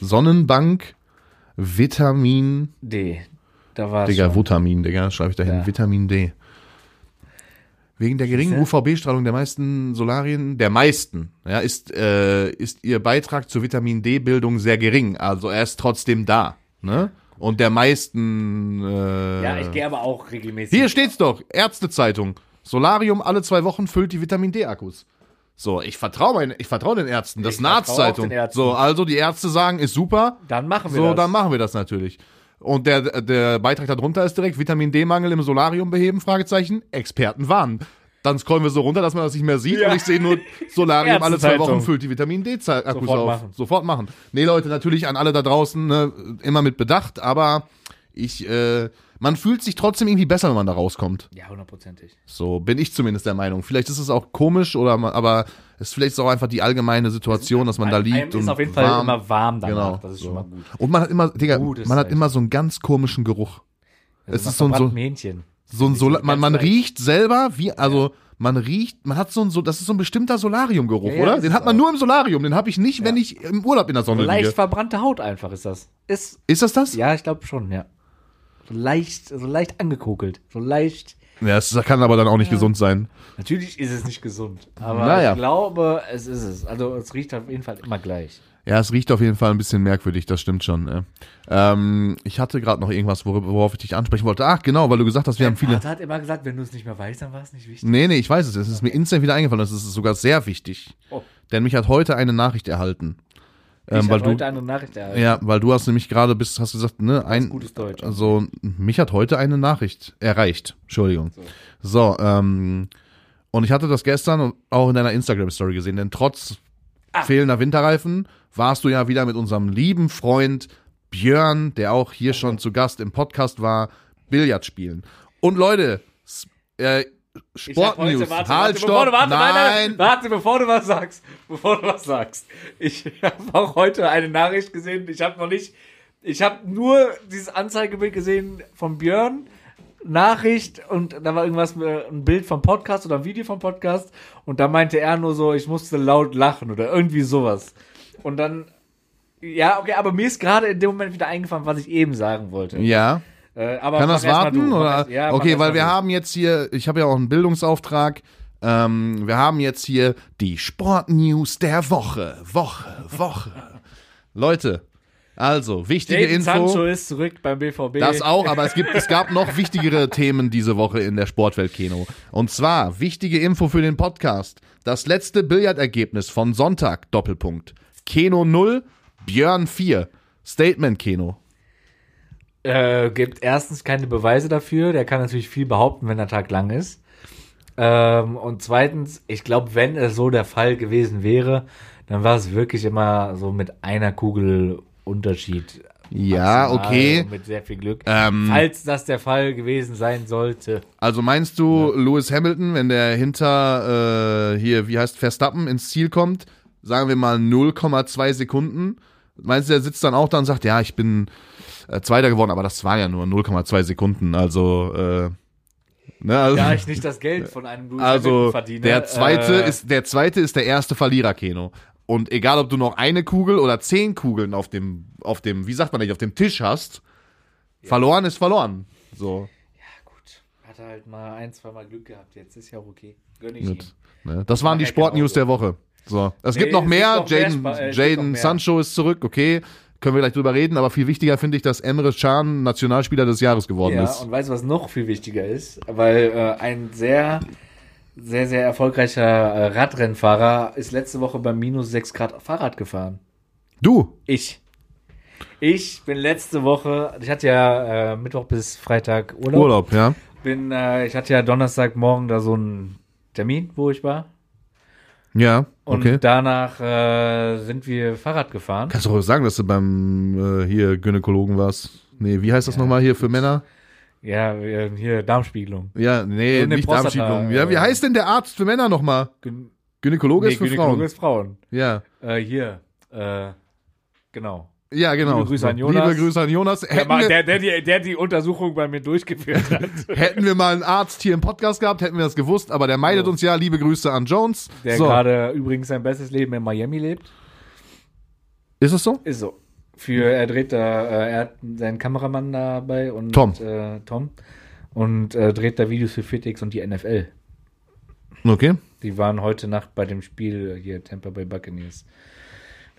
Sonnenbank, Vitamin, D. Da war Digga, schon. Vitamin, Digga, schreibe ich dahin. Ja. Vitamin D. Wegen der geringen? UVB-Strahlung der meisten Solarien, der meisten, ja, ist, äh, ist ihr Beitrag zur Vitamin D-Bildung sehr gering. Also er ist trotzdem da. Ne? und der meisten. Äh, Ja, ich gehe aber auch regelmäßig. Hier steht's doch, Ärztezeitung. Solarium alle zwei Wochen füllt die Vitamin D-Akkus. So, ich vertraue vertraue den Ärzten. Das ist Ich eine vertraue auch Arztzeitung. den Ärzten. So, also die Ärzte sagen, ist super. Dann machen wir So, das. dann machen wir das natürlich. Und der, der Beitrag darunter ist direkt Vitamin D-Mangel im Solarium beheben, Fragezeichen, Experten warnen. Dann scrollen wir so runter, dass man das nicht mehr sieht Ja. und ich sehe nur Solarium alle zwei. Wochen füllt die Vitamin D-Akkus Sofort auf. machen. Sofort machen. Nee, Leute, natürlich an alle da draußen, ne, immer mit Bedacht, aber ich, äh, man fühlt sich trotzdem irgendwie besser, wenn man da rauskommt. Ja, hundertprozentig. So bin ich zumindest der Meinung. Vielleicht ist es auch komisch oder ma- aber es ist vielleicht auch einfach die allgemeine Situation, dass man da liegt und ist auf jeden Fall warm. immer warm danach. Genau. Das ist so. schon mal gut. Und man hat immer, Digga, Gutes man hat immer so einen ganz komischen Geruch. Das Es ist so ein- so- Hähnchen. So ein Nicht Sola so man, man leicht. riecht selber wie, also man riecht, man hat so ein, so, das ist so ein bestimmter Solariumgeruch, Ja, ja, oder? Den hat man auch. nur im Solarium, den habe ich nicht, wenn ich im Urlaub in der Sonne Leicht liege. verbrannte Haut einfach ist das. Ist, Ist das das? ja, ich glaube schon, ja. So leicht, so leicht angekokelt. So leicht. Ja, das kann aber dann auch nicht gesund sein. Natürlich ist es nicht gesund, aber Naja. ich glaube, es ist es. Also es riecht auf jeden Fall immer gleich. Ja, es riecht auf jeden Fall ein bisschen merkwürdig, das stimmt schon. Ne? Ähm, ich hatte gerade noch irgendwas, worauf ich dich ansprechen wollte. Ach, genau, weil du gesagt hast, wir haben viele. Vater hat immer gesagt, wenn du es nicht mehr weißt, dann war es nicht wichtig. Nee, nee, ich weiß es. Es ist mir instant wieder eingefallen. Das ist sogar sehr wichtig. Oh. Denn mich hat heute eine Nachricht erhalten. Ich Ähm, weil habe heute du, eine Nachricht erhalten. ja, weil du hast nämlich gerade bis, hast gesagt, ne, ein, gutes Deutsch. also, mich hat heute eine Nachricht erreicht. Entschuldigung. So, ähm, und ich hatte das gestern auch in deiner Instagram-Story gesehen, denn trotz Ah. fehlender Winterreifen warst du ja wieder mit unserem lieben Freund Björn, der auch hier schon zu Gast im Podcast war, Billard spielen. Und Leute, äh, Ich Sportnews, warte, halt, warte, stopp, bevor du, warte, nein, nein, nein, warte, bevor du was sagst, bevor du was sagst. Ich habe auch heute eine Nachricht gesehen. Ich habe noch nicht, ich habe nur dieses Anzeigebild gesehen von Björn. Nachricht und da war irgendwas, ein Bild vom Podcast oder ein Video vom Podcast und da meinte er nur so, ich musste laut lachen oder irgendwie sowas. Und dann, ja, okay, aber mir ist gerade in dem Moment wieder eingefallen, was ich eben sagen wollte. Ja. Äh, Kann das warten? du. Oder? ja, okay, weil wir du. haben jetzt hier, ich habe ja auch einen Bildungsauftrag. Ähm, wir haben jetzt hier die Sportnews der Woche. Woche, Woche. Leute, also, wichtige Jadon Info. Sancho ist zurück beim BVB. Das auch, aber es gibt, es gab noch wichtigere Themen diese Woche in der Sportwelt Kino. Und zwar, wichtige Info für den Podcast. Das letzte Billardergebnis von Sonntag, Doppelpunkt. Keno 0, Björn 4. Statement Keno. Äh, gibt erstens keine Beweise dafür. Der kann natürlich viel behaupten, wenn der Tag lang ist. Ähm, und zweitens, ich glaube, wenn es so der Fall gewesen wäre, dann war es wirklich immer so mit einer Kugel Unterschied. Ja, Maximal okay. Mit sehr viel Glück. Ähm, Falls das der Fall gewesen sein sollte. Also meinst du, Lewis Hamilton, wenn der hinter äh, hier, wie heißt Verstappen, ins Ziel kommt, sagen wir mal 0,2 Sekunden, meinst du, der sitzt dann auch da und sagt, ja, ich bin äh, Zweiter geworden, aber das war ja nur 0,2 Sekunden, also äh, ne, also, Da ich nicht das Geld von einem Lewis also verdiene. der zweite äh, ist der zweite ist der erste Verlierer, Keno. Und egal, ob du noch eine Kugel oder zehn Kugeln auf dem, auf dem, wie sagt man nicht, auf dem Tisch hast, verloren ist verloren. So. Gut. Hat er halt mal ein, zwei Mal Glück gehabt. Jetzt ist ja auch okay. Gönn ich ihm. Gut. Ne? Das waren die ja Sportnews der Woche. So. Es Nee, gibt noch mehr. Jaden, äh, Jaden. Sancho ist zurück. Okay. Können wir gleich drüber reden. Aber viel wichtiger finde ich, dass Emre Can Nationalspieler des Jahres geworden Ja, ist. und weißt du, was noch viel wichtiger ist? Weil äh, ein sehr, sehr, sehr erfolgreicher äh, Radrennfahrer ist letzte Woche bei minus 6 Grad Fahrrad gefahren. Du. Ich. Ich bin letzte Woche, ich hatte ja äh, Mittwoch bis Freitag Urlaub. Urlaub, ja. Bin, äh, ich hatte ja Donnerstagmorgen da so einen Termin, wo ich war. Ja. Und Okay. danach äh, sind wir Fahrrad gefahren. Kannst du auch sagen, dass du beim äh, hier Gynäkologen warst? Nee, wie heißt das nochmal hier für Männer? Ja, hier Darmspiegelung. Ja, nee, nicht Prostata, Darmspiegelung. Ja, wie äh, heißt denn der Arzt für Männer nochmal? Gyn Gynäkologe nee, ist für Gynäkologe Frauen. ist Frauen. Ja. Äh, hier, äh, genau. Ja, genau. Liebe Grüße an Jonas. Liebe Grüße an Jonas. Der, wir, der, der, die, der die Untersuchung bei mir durchgeführt hat. hätten wir mal einen Arzt hier im Podcast gehabt, hätten wir das gewusst. Aber der meidet So. uns ja. Liebe Grüße an Jones. Der so. gerade übrigens sein bestes Leben in Miami lebt. Ist es so? Ist so. Für, er dreht da, äh, er hat seinen Kameramann dabei und Tom. Äh, Tom. Und äh, dreht da Videos für Fitix und die NFL. Okay. Die waren heute Nacht bei dem Spiel hier Tampa Bay Buccaneers.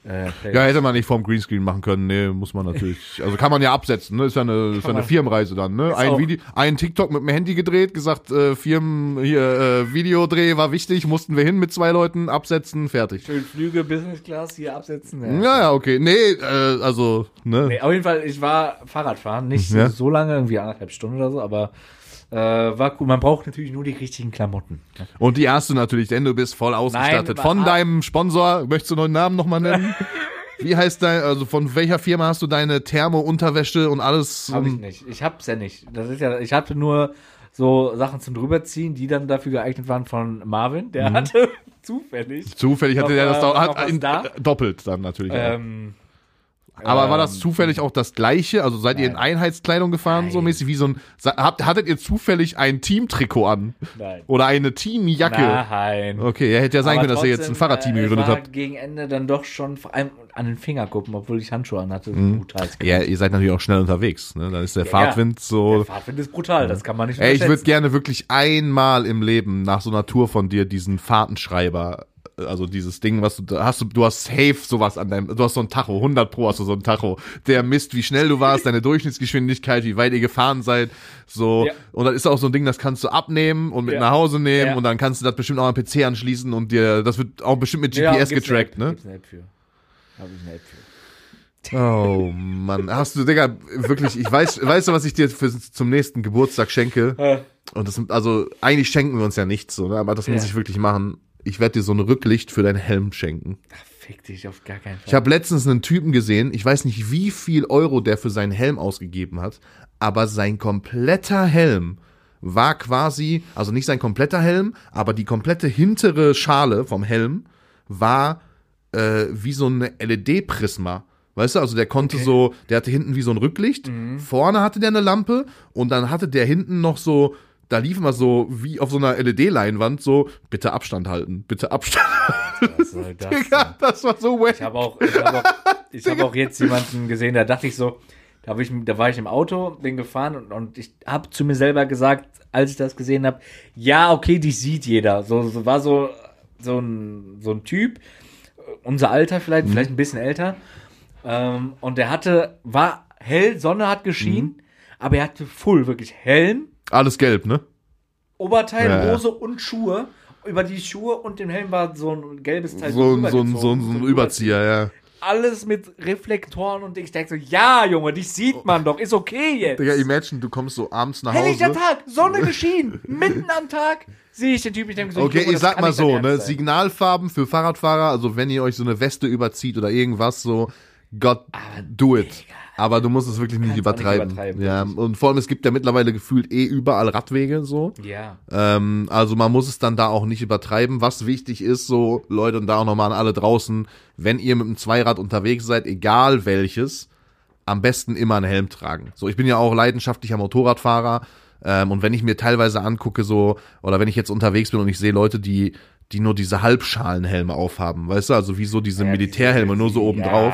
Äh, Ja, hätte man nicht vorm Greenscreen machen können. Nee, muss man natürlich. Also kann man ja absetzen, ne? Ist ja eine, ist ja eine. Firmenreise dann, ne? Ein, Video, ein TikTok mit dem Handy gedreht, gesagt, äh, Firmen, hier, äh, Videodreh war wichtig, mussten wir hin mit zwei Leuten, absetzen, fertig. Schön Flüge, Business Class hier absetzen. Ja, ja, okay. Nee, äh, also, ne? Nee, auf jeden Fall, ich war Fahrradfahren, nicht Ja. so lange, irgendwie anderthalb Stunden oder so, aber äh, war gut. Man braucht natürlich nur die richtigen Klamotten. Und die erste natürlich, denn du bist voll ausgestattet. Nein, von deinem Sponsor, möchtest du noch einen Namen nochmal nennen? Wie heißt dein, also von welcher Firma hast du deine Thermo-Unterwäsche und alles? Habe ich nicht. Ich hab's ja nicht. Das ist ja, ich hatte nur so Sachen zum drüberziehen, die dann dafür geeignet waren von Marvin. Mhm. Der hatte zufällig. Zufällig hatte Noch, der das äh, da, noch hat was in, da? äh, doppelt dann natürlich. auch. Ähm, Aber war das ähm, zufällig auch das gleiche? Also seid ihr in Nein. Einheitskleidung gefahren, so Nein. mäßig wie so ein. Habt, hattet ihr zufällig ein Teamtrikot an? Nein. Oder eine Teamjacke? Nein. Okay, ja, hätte ja sein Aber können, dass ihr jetzt ein Fahrradteam äh, gegründet habt. gegen Ende dann doch schon vor allem an den Finger gucken, obwohl ich Handschuhe anhatte. Mhm. Brutal. Ja, ihr seid natürlich auch schnell unterwegs. Ne? Dann ist der Ja, Fahrtwind so. Der Fahrtwind ist brutal, das kann man nicht Ey, ich würde gerne wirklich einmal im Leben nach so einer Tour von dir diesen Fahrtenschreiber, also dieses Ding, was du da hast, du, du hast safe sowas an deinem, du hast so ein Tacho, 100 pro hast du so ein Tacho, der misst, wie schnell du warst, deine Durchschnittsgeschwindigkeit, wie weit ihr gefahren seid, so. Ja. Und dann ist auch so ein Ding, das kannst du abnehmen und mit Ja. nach Hause nehmen Ja. und dann kannst du das bestimmt auch am PC anschließen und dir, das wird auch bestimmt mit GPS getrackt, ne? Gibt's eine App für. Hab ich eine App für. Oh Mann, hast du, Digga, wirklich, ich weiß, weißt du, was ich dir für, zum nächsten Geburtstag schenke? Und das, also, eigentlich schenken wir uns ja nichts, so, ne? aber das muss Ja. ich wirklich machen. Ich werde dir so ein Rücklicht für deinen Helm schenken. ach, fick dich auf gar keinen Fall. Ich habe letztens einen Typen gesehen, ich weiß nicht, wie viel Euro der für seinen Helm ausgegeben hat, aber sein kompletter Helm war quasi, also nicht sein kompletter Helm, aber die komplette hintere Schale vom Helm war äh, wie so ein LED-Prisma. Weißt du, also der konnte so, der hatte hinten wie so ein Rücklicht, vorne hatte der eine Lampe und dann hatte der hinten noch so, da lief immer so wie auf so einer LED-Leinwand so, bitte Abstand halten, bitte Abstand Was soll das Digga, das war so wack. Ich habe auch, ich hab auch, ich hab auch jetzt jemanden gesehen, da dachte ich so, da, ich, da war ich im Auto, bin gefahren und, und ich habe zu mir selber gesagt, als ich das gesehen habe, ja, okay, dich sieht jeder. So, so war so, so, ein, so ein Typ, unser Alter vielleicht, Mhm. vielleicht ein bisschen älter. Ähm, und der hatte, war hell, Sonne hat geschienen, Mhm. aber er hatte full, wirklich Helm, Alles gelb, ne? Oberteil, Ja. Hose und Schuhe. Über die Schuhe und dem Helm war so ein gelbes Teil. So, ein- so, ein- so, ein- so ein Überzieher, ja. alles mit Reflektoren und ich denke so, ja, Junge, dich sieht man doch, ist okay jetzt. Digga, imagine, du kommst so abends nach Helllichter Hause. Tag, Sonne geschienen, mitten am Tag sehe ich den Typ, ich denke so, Okay, Junge, ich sag mal so, ne. Signalfarben für Fahrradfahrer, also wenn ihr euch so eine Weste überzieht oder irgendwas so, Gott, do it. Aber du musst es wirklich nicht auch nicht übertreiben. übertreiben, ja, und vor allem, es gibt ja mittlerweile gefühlt eh überall Radwege, so. Ja, Ähm, also man muss es dann da auch nicht übertreiben. Was wichtig ist, so Leute und da auch nochmal an alle draußen, wenn ihr mit dem Zweirad unterwegs seid, egal welches, am besten immer einen Helm tragen. So, ich bin ja auch leidenschaftlicher Motorradfahrer ähm, und wenn ich mir teilweise angucke, so oder wenn ich jetzt unterwegs bin und ich sehe Leute, die die nur diese Halbschalenhelme aufhaben, weißt du, also wie so diese Ja, Militärhelme, diese- nur so oben ja, drauf.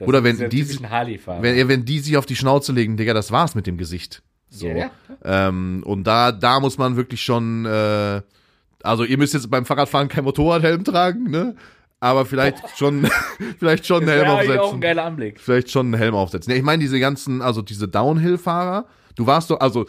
das Oder wenn die, Harley-Fahrer. wenn, wenn die sich auf die Schnauze legen, Digga, das war's mit dem Gesicht. So. Ja, ja. Ähm, und da, da muss man wirklich schon, äh, also ihr müsst jetzt beim Fahrradfahren kein Motorradhelm tragen, ne? Aber vielleicht schon, vielleicht schon einen das Helm eigentlich auch ein aufsetzen. geiler Anblick. Vielleicht schon einen Helm aufsetzen. Ja, ich meine, diese ganzen, also diese Downhill-Fahrer, du warst doch, also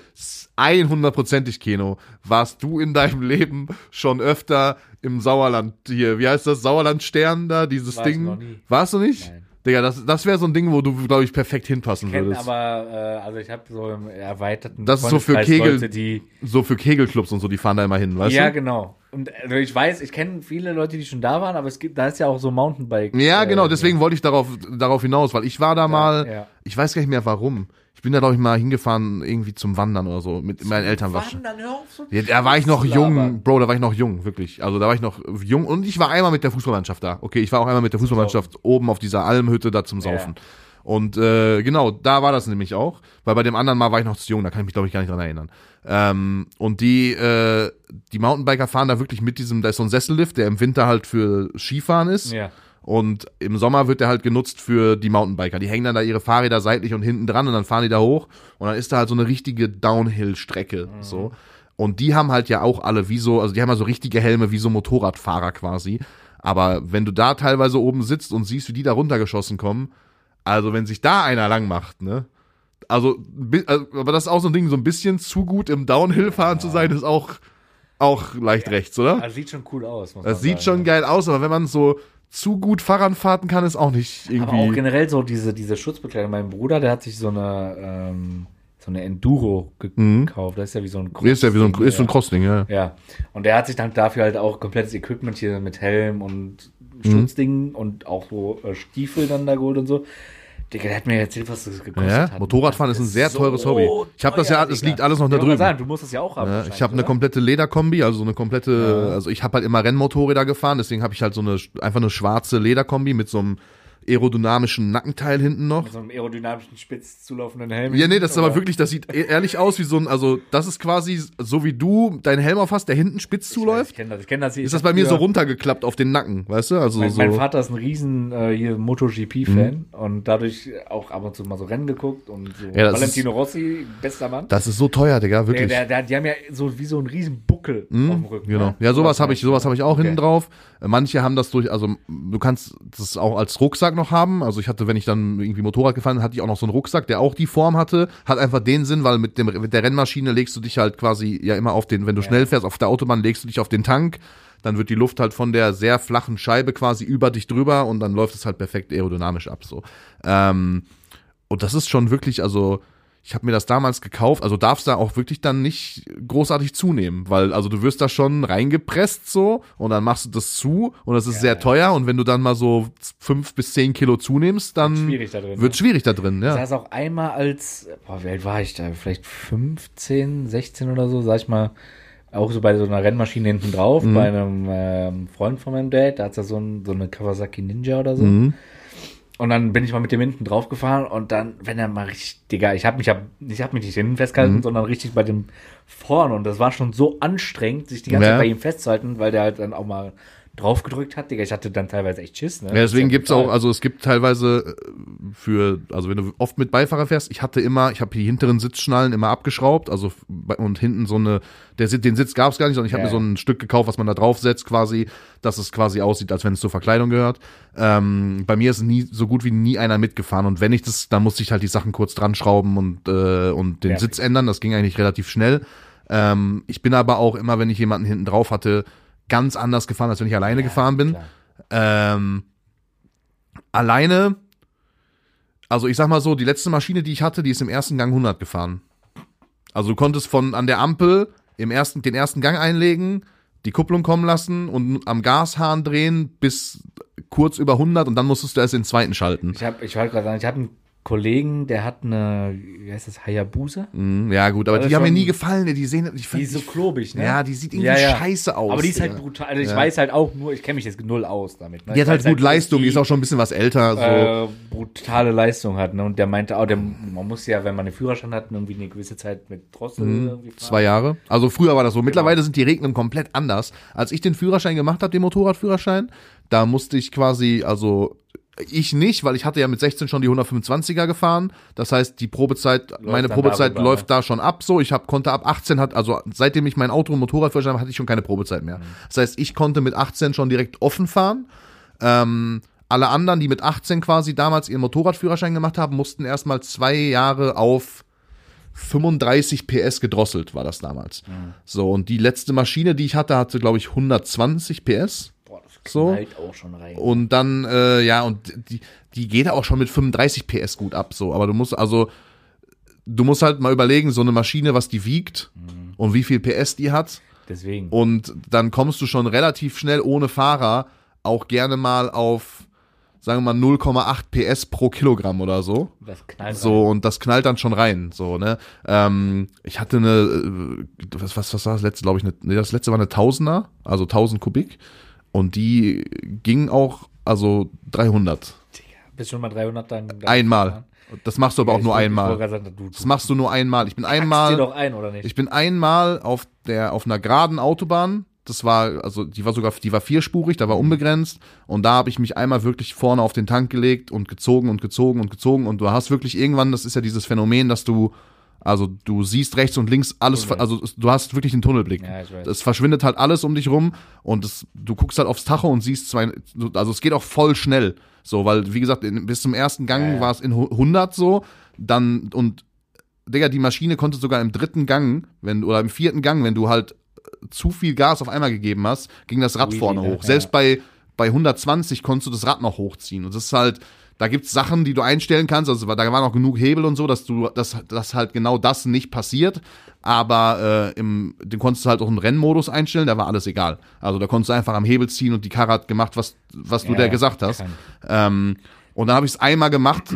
100%ig Keno, warst du in deinem Leben schon öfter im Sauerland hier, wie heißt das, Sauerland-Stern da, dieses War ich Ding? Warst du nicht? Nein. Digga, das, das wäre so ein Ding, wo du, glaube ich, perfekt hinpassen Kennt würdest. aber, äh, also ich habe so im erweiterten Das ist so für Kegel- Leute, die, so für Kegelclubs und so, die fahren da immer hin, weißt ja, du? genau. Und also ich weiß, ich kenne viele Leute, die schon da waren, aber es gibt, da ist ja auch so Mountainbike. Ja, genau, äh, deswegen wollte ich darauf, darauf hinaus, weil ich war da mal, ja. ich weiß gar nicht mehr warum. Ich bin da, glaube ich, mal hingefahren, irgendwie zum Wandern oder so, mit meinen Eltern war schon. Wandern, hör auf, so Ja, da war ich noch jung. Bro, da war ich noch jung, wirklich. Also da war ich noch jung und ich war einmal mit der Fußballmannschaft da. Okay, ich war auch einmal mit der Fußballmannschaft oben auf dieser Almhütte da zum Saufen. Und äh, genau, da war das nämlich auch, weil bei dem anderen Mal war ich noch zu jung, da kann ich mich, glaube ich, gar nicht dran erinnern. Ähm, und die, äh, die Mountainbiker fahren da wirklich mit diesem, da ist so ein Sessellift, der im Winter halt für Skifahren ist. Ja. Und im Sommer wird der halt genutzt für die Mountainbiker. Die hängen dann da ihre Fahrräder seitlich und hinten dran und dann fahren die da hoch. Und dann ist da halt so eine richtige Downhill-Strecke. So. Und die haben halt ja auch alle wie so, also die haben ja so richtige Helme wie so Motorradfahrer quasi. Aber wenn du da teilweise oben sitzt und siehst, wie die da runtergeschossen kommen, also wenn sich da einer lang macht, ne? Also, also, aber das ist auch so ein Ding, so ein bisschen zu gut im Downhill-Fahren zu sein, ist auch, auch leicht rechts, oder? Also sieht schon cool aus. Das sieht schon geil aus, aber wenn man so zu gut Fahrrad fahren kann, ist auch nicht Aber auch irgendwie. generell so diese, diese Schutzbekleidung. Mein Bruder, der hat sich so eine, ähm, so eine Enduro gekauft. Das ist ja wie so ein Ist ja wie so ein, ist so ein ja. Crossding, ja. Ja, und der hat sich dann dafür halt auch komplettes Equipment hier mit Helm und Mhm. Schutzdingen und auch so äh, Stiefel dann da geholt und so. Digga, der hat mir erzählt, was das gekostet Ja, hat. Motorradfahren ist ein sehr teures Hobby. Ich hab das ja- das liegt alles noch da drüben. Sagen, du musst das ja auch haben. Ja, ich habe eine komplette Lederkombi, also so eine komplette, also ich habe halt immer Rennmotorräder gefahren, deswegen habe ich halt so eine einfach eine schwarze Lederkombi mit so einem aerodynamischen Nackenteil hinten noch. Mit so einem aerodynamischen, spitz zulaufenden Helm. Ja, nee, das ist aber wirklich, das sieht e- ehrlich aus wie so ein, also das ist quasi so wie du deinen Helm auf hast, der hinten spitz Ich zuläuft. kenne das, ich kenne das. Ich Ist das bei mir so runtergeklappt auf den Nacken, weißt du? Also Mein, so. mein Vater ist ein riesen äh, hier MotoGP-Fan und dadurch auch ab und zu mal so Rennen geguckt und so. Ja, Valentino Rossi, bester Mann. das ist so teuer, Digga, Der, wirklich. der, der, die haben ja so wie so einen riesen Buckel auf dem Rücken. Genau. ne? Ja, sowas habe ich, sowas habe ich auch Okay. hinten drauf. Manche haben das durch, also du kannst das auch als Rucksack noch haben. Also ich hatte, wenn ich dann irgendwie Motorrad gefahren bin, hatte ich auch noch so einen Rucksack, der auch die Form hatte. Hat einfach den Sinn, weil mit dem mit der Rennmaschine legst du dich halt quasi ja immer auf den, wenn du schnell fährst, auf der Autobahn legst du dich auf den Tank. Dann wird die Luft halt von der sehr flachen Scheibe quasi über dich drüber und dann läuft es halt perfekt aerodynamisch ab. So. Ähm, und das ist schon wirklich, also ich habe mir das damals gekauft, also darfst da auch wirklich dann nicht großartig zunehmen, weil also du wirst da schon reingepresst so und dann machst du das zu und das ist sehr teuer und wenn du dann mal so fünf bis zehn Kilo zunimmst, dann Schwierig da drin. wird ne? schwierig da drin, Ich ja. saß auch einmal als, boah, wie alt war ich da? Vielleicht 15, 16 oder so, sag ich mal, auch so bei so einer Rennmaschine hinten drauf, Mhm. bei einem ähm, Freund von meinem Dad, da hat er so, ein, so eine Kawasaki Ninja oder so. Mhm. Und dann bin ich mal mit dem hinten drauf gefahren und dann, wenn er mal richtig, Digga, ich habe mich, hab, ich hab mich nicht hinten festgehalten, Mhm. sondern richtig bei dem vorne. Und das war schon so anstrengend, sich die ganze Ja. Zeit bei ihm festzuhalten, weil der halt dann auch mal drauf gedrückt hat, Digga. Ich hatte dann teilweise echt Schiss, ne? Ja, deswegen gibt's auch, also es gibt teilweise äh, für, also wenn du oft mit Beifahrer fährst, ich hatte immer, ich habe die hinteren Sitzschnallen immer abgeschraubt, also und hinten so eine, der, den Sitz gab's gar nicht, sondern ich habe Ja, mir so ein Stück gekauft, was man da draufsetzt quasi, dass es quasi aussieht, als wenn es zur Verkleidung gehört. Ähm, bei mir ist nie so gut wie nie einer mitgefahren und wenn ich das, dann musste ich halt die Sachen kurz dran schrauben und, äh, und den Ja. Sitz ändern, das ging eigentlich relativ schnell. Ähm, ich bin aber auch immer, wenn ich jemanden hinten drauf hatte, ganz anders gefahren, als wenn ich alleine gefahren bin. Ähm, alleine, also ich sag mal so, die letzte Maschine, die ich hatte, die ist im ersten Gang 100 gefahren. Also du konntest von an der Ampel im ersten, den ersten Gang einlegen, die Kupplung kommen lassen und am Gashahn drehen bis kurz über 100 und dann musstest du erst den zweiten schalten. Ich habe, ich wollte gerade sagen, ich habe einen Kollegen, der hat eine, wie heißt das, Hayabusa? Mhm, ja gut, aber Aber die haben mir nie gefallen, die sehen, ich Die find, ist so klobig, ne? ja, die sieht irgendwie scheiße aus. Aber die ist halt Digga. brutal. Also ich Ja. weiß halt auch nur, ich kenne mich jetzt null aus damit. Ne? Die hat halt gut Leistung, die ist auch schon ein bisschen was älter. So. äh, brutale Leistung hat. Ne? Und der meinte auch, der, man muss ja, wenn man einen Führerschein hat, irgendwie eine gewisse Zeit mit Drossel irgendwie fahren. Mhm. Zwei Jahre. Also früher war das so. Mittlerweile sind die Regeln komplett anders. Als ich den Führerschein gemacht habe, den Motorradführerschein, da musste ich quasi, also ich nicht, weil ich hatte ja mit 16 schon die 125er gefahren. Das heißt, die Probezeit, meine dann Probezeit darüber, läuft da schon ab. So, ich hab, konnte ab 18 hat, also seitdem ich mein Auto und Motorradführerschein habe, hatte ich schon keine Probezeit mehr. Das heißt, ich konnte mit 18 schon direkt offen fahren. Ähm, alle anderen, die mit 18 quasi damals ihren Motorradführerschein gemacht haben, mussten erstmal zwei Jahre auf 35 PS gedrosselt, war das damals. So, und die letzte Maschine, die ich hatte, hatte, glaube ich, 120 PS. So. knallt auch schon rein. Und dann, äh, ja, und die, die geht auch schon mit 35 PS gut ab, so. Aber du musst, also, du musst halt mal überlegen, so eine Maschine, was die wiegt und wie viel PS die hat. Deswegen. Und dann kommst du schon relativ schnell ohne Fahrer auch gerne mal auf, sagen wir mal, 0,8 PS pro Kilogramm oder so. das knallt So, und das knallt dann schon rein, so, ne? Ähm, ich hatte eine, äh, was, was, was war das letzte, glaube ich, eine, nee, das letzte war eine Tausender, also 1000 Kubik. Und die ging auch, also 300. rein. Bist schon mal 300 dann. dann Einmal. gefahren? Das machst du aber auch Ich nur einmal. sagen, du, Das machst du nur einmal. Ich bin packst dir einmal, doch ein, oder nicht? ich bin einmal auf der, auf einer geraden Autobahn. Das war, also die war sogar, die war vierspurig, da war unbegrenzt. Und da habe ich mich einmal wirklich vorne auf den Tank gelegt und gezogen und gezogen und gezogen. Und du hast wirklich irgendwann, das ist ja dieses Phänomen, dass du Also du siehst rechts und links alles, Tunnel. also du hast wirklich einen Tunnelblick. Ja. Es verschwindet halt alles um dich rum und es, du guckst halt aufs Tacho und siehst zwei, also es geht auch voll schnell. So, weil, wie gesagt, in, bis zum ersten Gang Ja, ja. war es in hu- 100 so, dann, und, Digga, die Maschine konnte sogar im dritten Gang, wenn, oder im vierten Gang, wenn du halt äh, zu viel Gas auf einmal gegeben hast, ging das Rad Wheelie, vorne ne? hoch. Selbst bei, bei 120 konntest du das Rad noch hochziehen. Und das ist halt, da gibt's Sachen, die du einstellen kannst. Also da waren auch genug Hebel und so, dass du, dass, dass halt genau das nicht passiert. Aber äh, im, den konntest du halt auch einen Rennmodus einstellen, da war alles egal. Also da konntest du einfach am Hebel ziehen und die Karre hat gemacht, was, was du Ja, der gesagt hast. Ähm, und dann habe ich es einmal gemacht,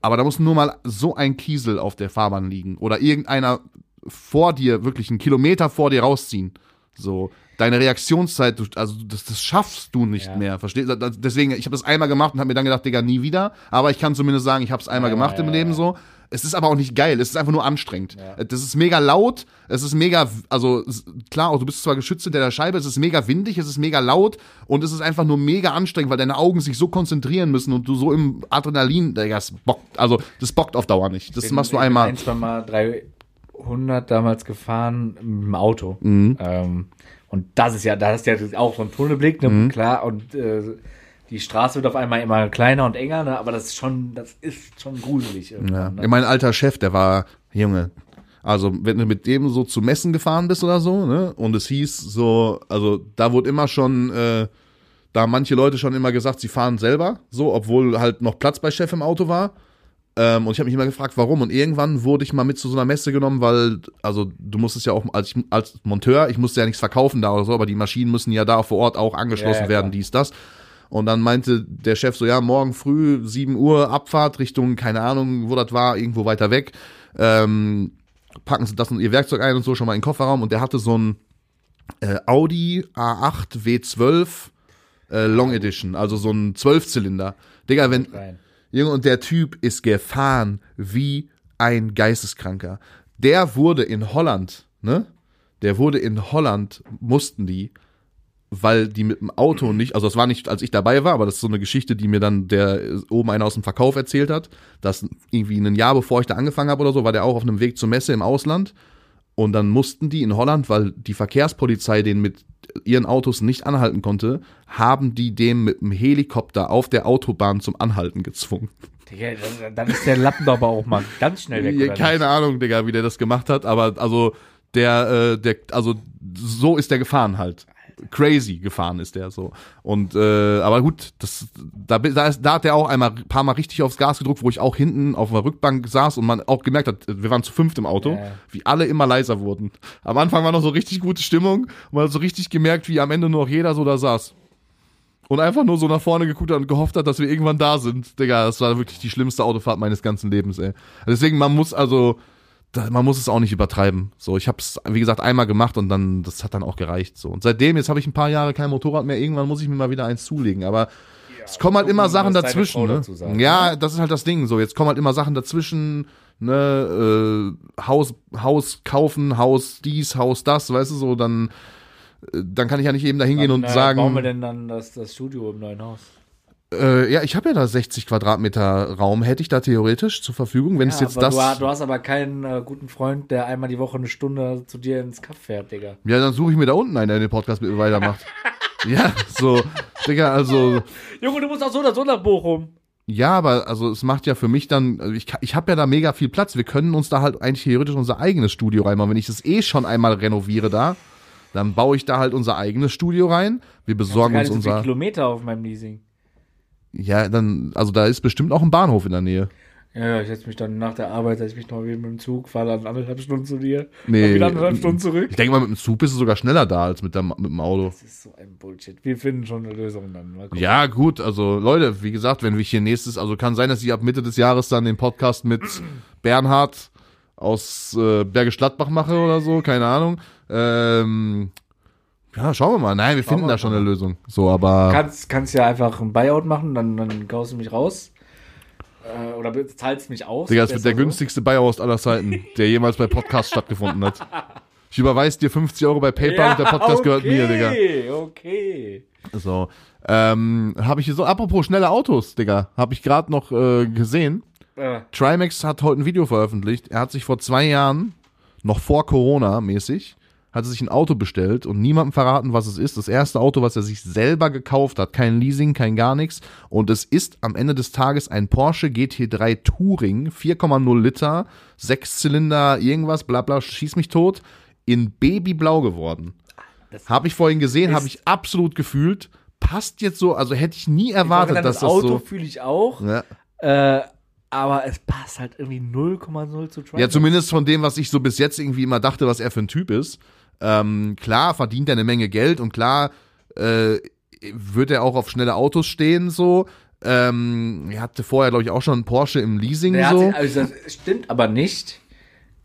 aber da muss nur mal so ein Kiesel auf der Fahrbahn liegen oder irgendeiner vor dir, wirklich einen Kilometer vor dir rausziehen. So, deine Reaktionszeit, du, also das, das schaffst du nicht Ja. mehr, verstehst du? Deswegen, ich habe das einmal gemacht und habe mir dann gedacht, Digga, nie wieder. Aber ich kann zumindest sagen, ich habe es einmal Ja, gemacht ja, im Leben so. Es ist aber auch nicht geil, es ist einfach nur anstrengend. Ja. Das ist mega laut, es ist mega, also klar, du bist zwar geschützt hinter der Scheibe, es ist mega windig, es ist mega laut und es ist einfach nur mega anstrengend, weil deine Augen sich so konzentrieren müssen und du so im Adrenalin, Digga, das bockt, also das bockt auf Dauer nicht. Das bin- machst du ich bin einmal. Ein, zwei Mal 300 damals gefahren mit dem Auto. Mhm. Ähm, und das ist ja, da hast du ja auch so einen Tunnelblick, ne? Mhm. klar. Und äh, die Straße wird auf einmal immer kleiner und enger, ne? aber das ist schon, das ist schon gruselig. Ja. Ne? Mein alter Chef, der war, Junge, also wenn du mit dem so zu Messen gefahren bist oder so, ne, und es hieß so, also da wurde immer schon, äh, da haben manche Leute schon immer gesagt, sie fahren selber, so, obwohl halt noch Platz bei Chef im Auto war. Ähm, und ich habe mich immer gefragt, warum. Und irgendwann wurde ich mal mit zu so einer Messe genommen, weil, also du musstest ja auch als, als Monteur, ich musste ja nichts verkaufen da oder so, aber die Maschinen müssen ja da vor Ort auch angeschlossen Ja, ja, werden, dies, das. Und dann meinte der Chef so, ja, morgen früh, 7 Uhr, Abfahrt Richtung, keine Ahnung, wo das war, irgendwo weiter weg. Ähm, packen Sie das und Ihr Werkzeug ein und so schon mal in den Kofferraum. Und der hatte so ein äh, Audi A8 W12 äh, Long Edition, also so ein Zwölfzylinder. Digga, wenn, Rein. Junge, und der Typ ist gefahren wie ein Geisteskranker. Der wurde in Holland, ne? Der wurde in Holland, mussten die, weil die mit dem Auto nicht, also das war nicht, als ich dabei war, aber das ist so eine Geschichte, die mir dann der äh, oben einer aus dem Verkauf erzählt hat, dass irgendwie ein Jahr bevor ich da angefangen habe oder so, war der auch auf einem Weg zur Messe im Ausland und dann mussten die in Holland, weil die Verkehrspolizei den mit ihren Autos nicht anhalten konnte, haben die dem mit dem Helikopter auf der Autobahn zum Anhalten gezwungen. Digga, dann, ist der Lappen aber auch mal ganz schnell weg. Keine Ahnung, Digga, wie der das gemacht hat, aber also der, äh, der, also so ist der gefahren halt. Crazy gefahren ist der so. Und äh, aber gut, das, da, da, ist, da hat der auch einmal ein paar Mal richtig aufs Gas gedrückt, wo ich auch hinten auf der Rückbank saß und man auch gemerkt hat, wir waren zu fünft im Auto, Ja. wie alle immer leiser wurden. Am Anfang war noch so richtig gute Stimmung und man hat so richtig gemerkt, wie am Ende nur noch jeder so da saß. Und einfach nur so nach vorne geguckt hat und gehofft hat, dass wir irgendwann da sind. Digga, das war wirklich die schlimmste Autofahrt meines ganzen Lebens, ey. Deswegen, man muss also, man muss es auch nicht übertreiben. So, ich habe es, wie gesagt, einmal gemacht und dann, das hat dann auch gereicht. So. Und seitdem, jetzt habe ich ein paar Jahre kein Motorrad mehr. Irgendwann muss ich mir mal wieder eins zulegen. Aber es kommen halt immer Sachen dazwischen. Ne? sagt, Ja, das ist halt das Ding. So, jetzt kommen halt immer Sachen dazwischen. Ne, äh, Haus, Haus kaufen, Haus dies, Haus das, weißt du so, dann, äh, dann kann ich ja nicht eben da hingehen und äh, sagen. Bauen wir denn dann das, das Studio im neuen Haus? Äh, ja, ich habe ja da 60 Quadratmeter Raum, hätte ich da theoretisch zur Verfügung, wenn es Ja, jetzt aber das. Du, ha- du hast aber keinen äh, guten Freund, der einmal die Woche eine Stunde zu dir ins Kaff fährt, Digga. ja, dann suche ich mir da unten einen, der den Podcast mit mir weitermacht. ja, so, Digga, also, Junge, du musst auch so oder so nach Bochum. ja, aber also es macht ja für mich dann, also ich, ich habe ja da mega viel Platz. Wir können uns da halt eigentlich theoretisch unser eigenes Studio reinmachen. Wenn ich das eh schon einmal renoviere da, dann baue ich da halt unser eigenes Studio rein. Wir besorgen uns unser. Kilometer auf meinem Leasing. Ja, dann, also da ist bestimmt auch ein Bahnhof in der Nähe. Ja, ich setze mich dann nach der Arbeit, setze ich mich noch wieder mit dem Zug, fahre dann anderthalb Stunden zu dir, Nee. wieder anderthalb Stunden zurück. Ich denke mal, mit dem Zug bist du sogar schneller da als mit, der, mit dem Auto. Das ist so ein Bullshit. Wir finden schon eine Lösung dann. Ja, gut, also Leute, wie gesagt, wenn wir hier nächstes, also kann sein, dass ich ab Mitte des Jahres dann den Podcast mit Bernhard aus äh, Bergisch Gladbach mache oder so, keine Ahnung. Ähm, ja, schauen wir mal. Nein, wir finden wir da schon eine Lösung. So, aber Kannst, kannst ja einfach ein Buyout machen, dann, dann kaufst du mich raus. Äh, oder bezahlst mich aus. Digga, das wird der so. günstigste Buyout aller Zeiten, der jemals bei Podcasts stattgefunden hat. Ich überweise dir 50 Euro bei PayPal und der Podcast gehört mir, Digga. Okay, okay. So. Ähm, habe ich hier so, apropos schnelle Autos, Digga, habe ich gerade noch äh, gesehen. Äh, Trimax hat heute ein Video veröffentlicht. Er hat sich vor zwei Jahren, noch vor Corona mäßig, hat er sich ein Auto bestellt und niemandem verraten, was es ist. Das erste Auto, was er sich selber gekauft hat. Kein Leasing, kein gar nichts. Und es ist am Ende des Tages ein Porsche GT3 Touring, 4,0 Liter, Sechszylinder, irgendwas, bla bla, schieß mich tot, in Babyblau geworden. Habe ich vorhin gesehen, habe ich absolut gefühlt. Passt jetzt so, also hätte ich nie ich erwartet, sagen, dass das das Auto so. fühle ich auch. Ja. Äh, aber es passt halt irgendwie 0,0 zu Trimax. Ja, zumindest von dem, was ich so bis jetzt irgendwie immer dachte, was er für ein Typ ist. Ähm, klar verdient er eine Menge Geld und klar äh, wird er auch auf schnelle Autos stehen, so. Ähm, er hatte vorher, glaube ich, auch schon einen Porsche im Leasing, Der so. sich, also das stimmt aber nicht,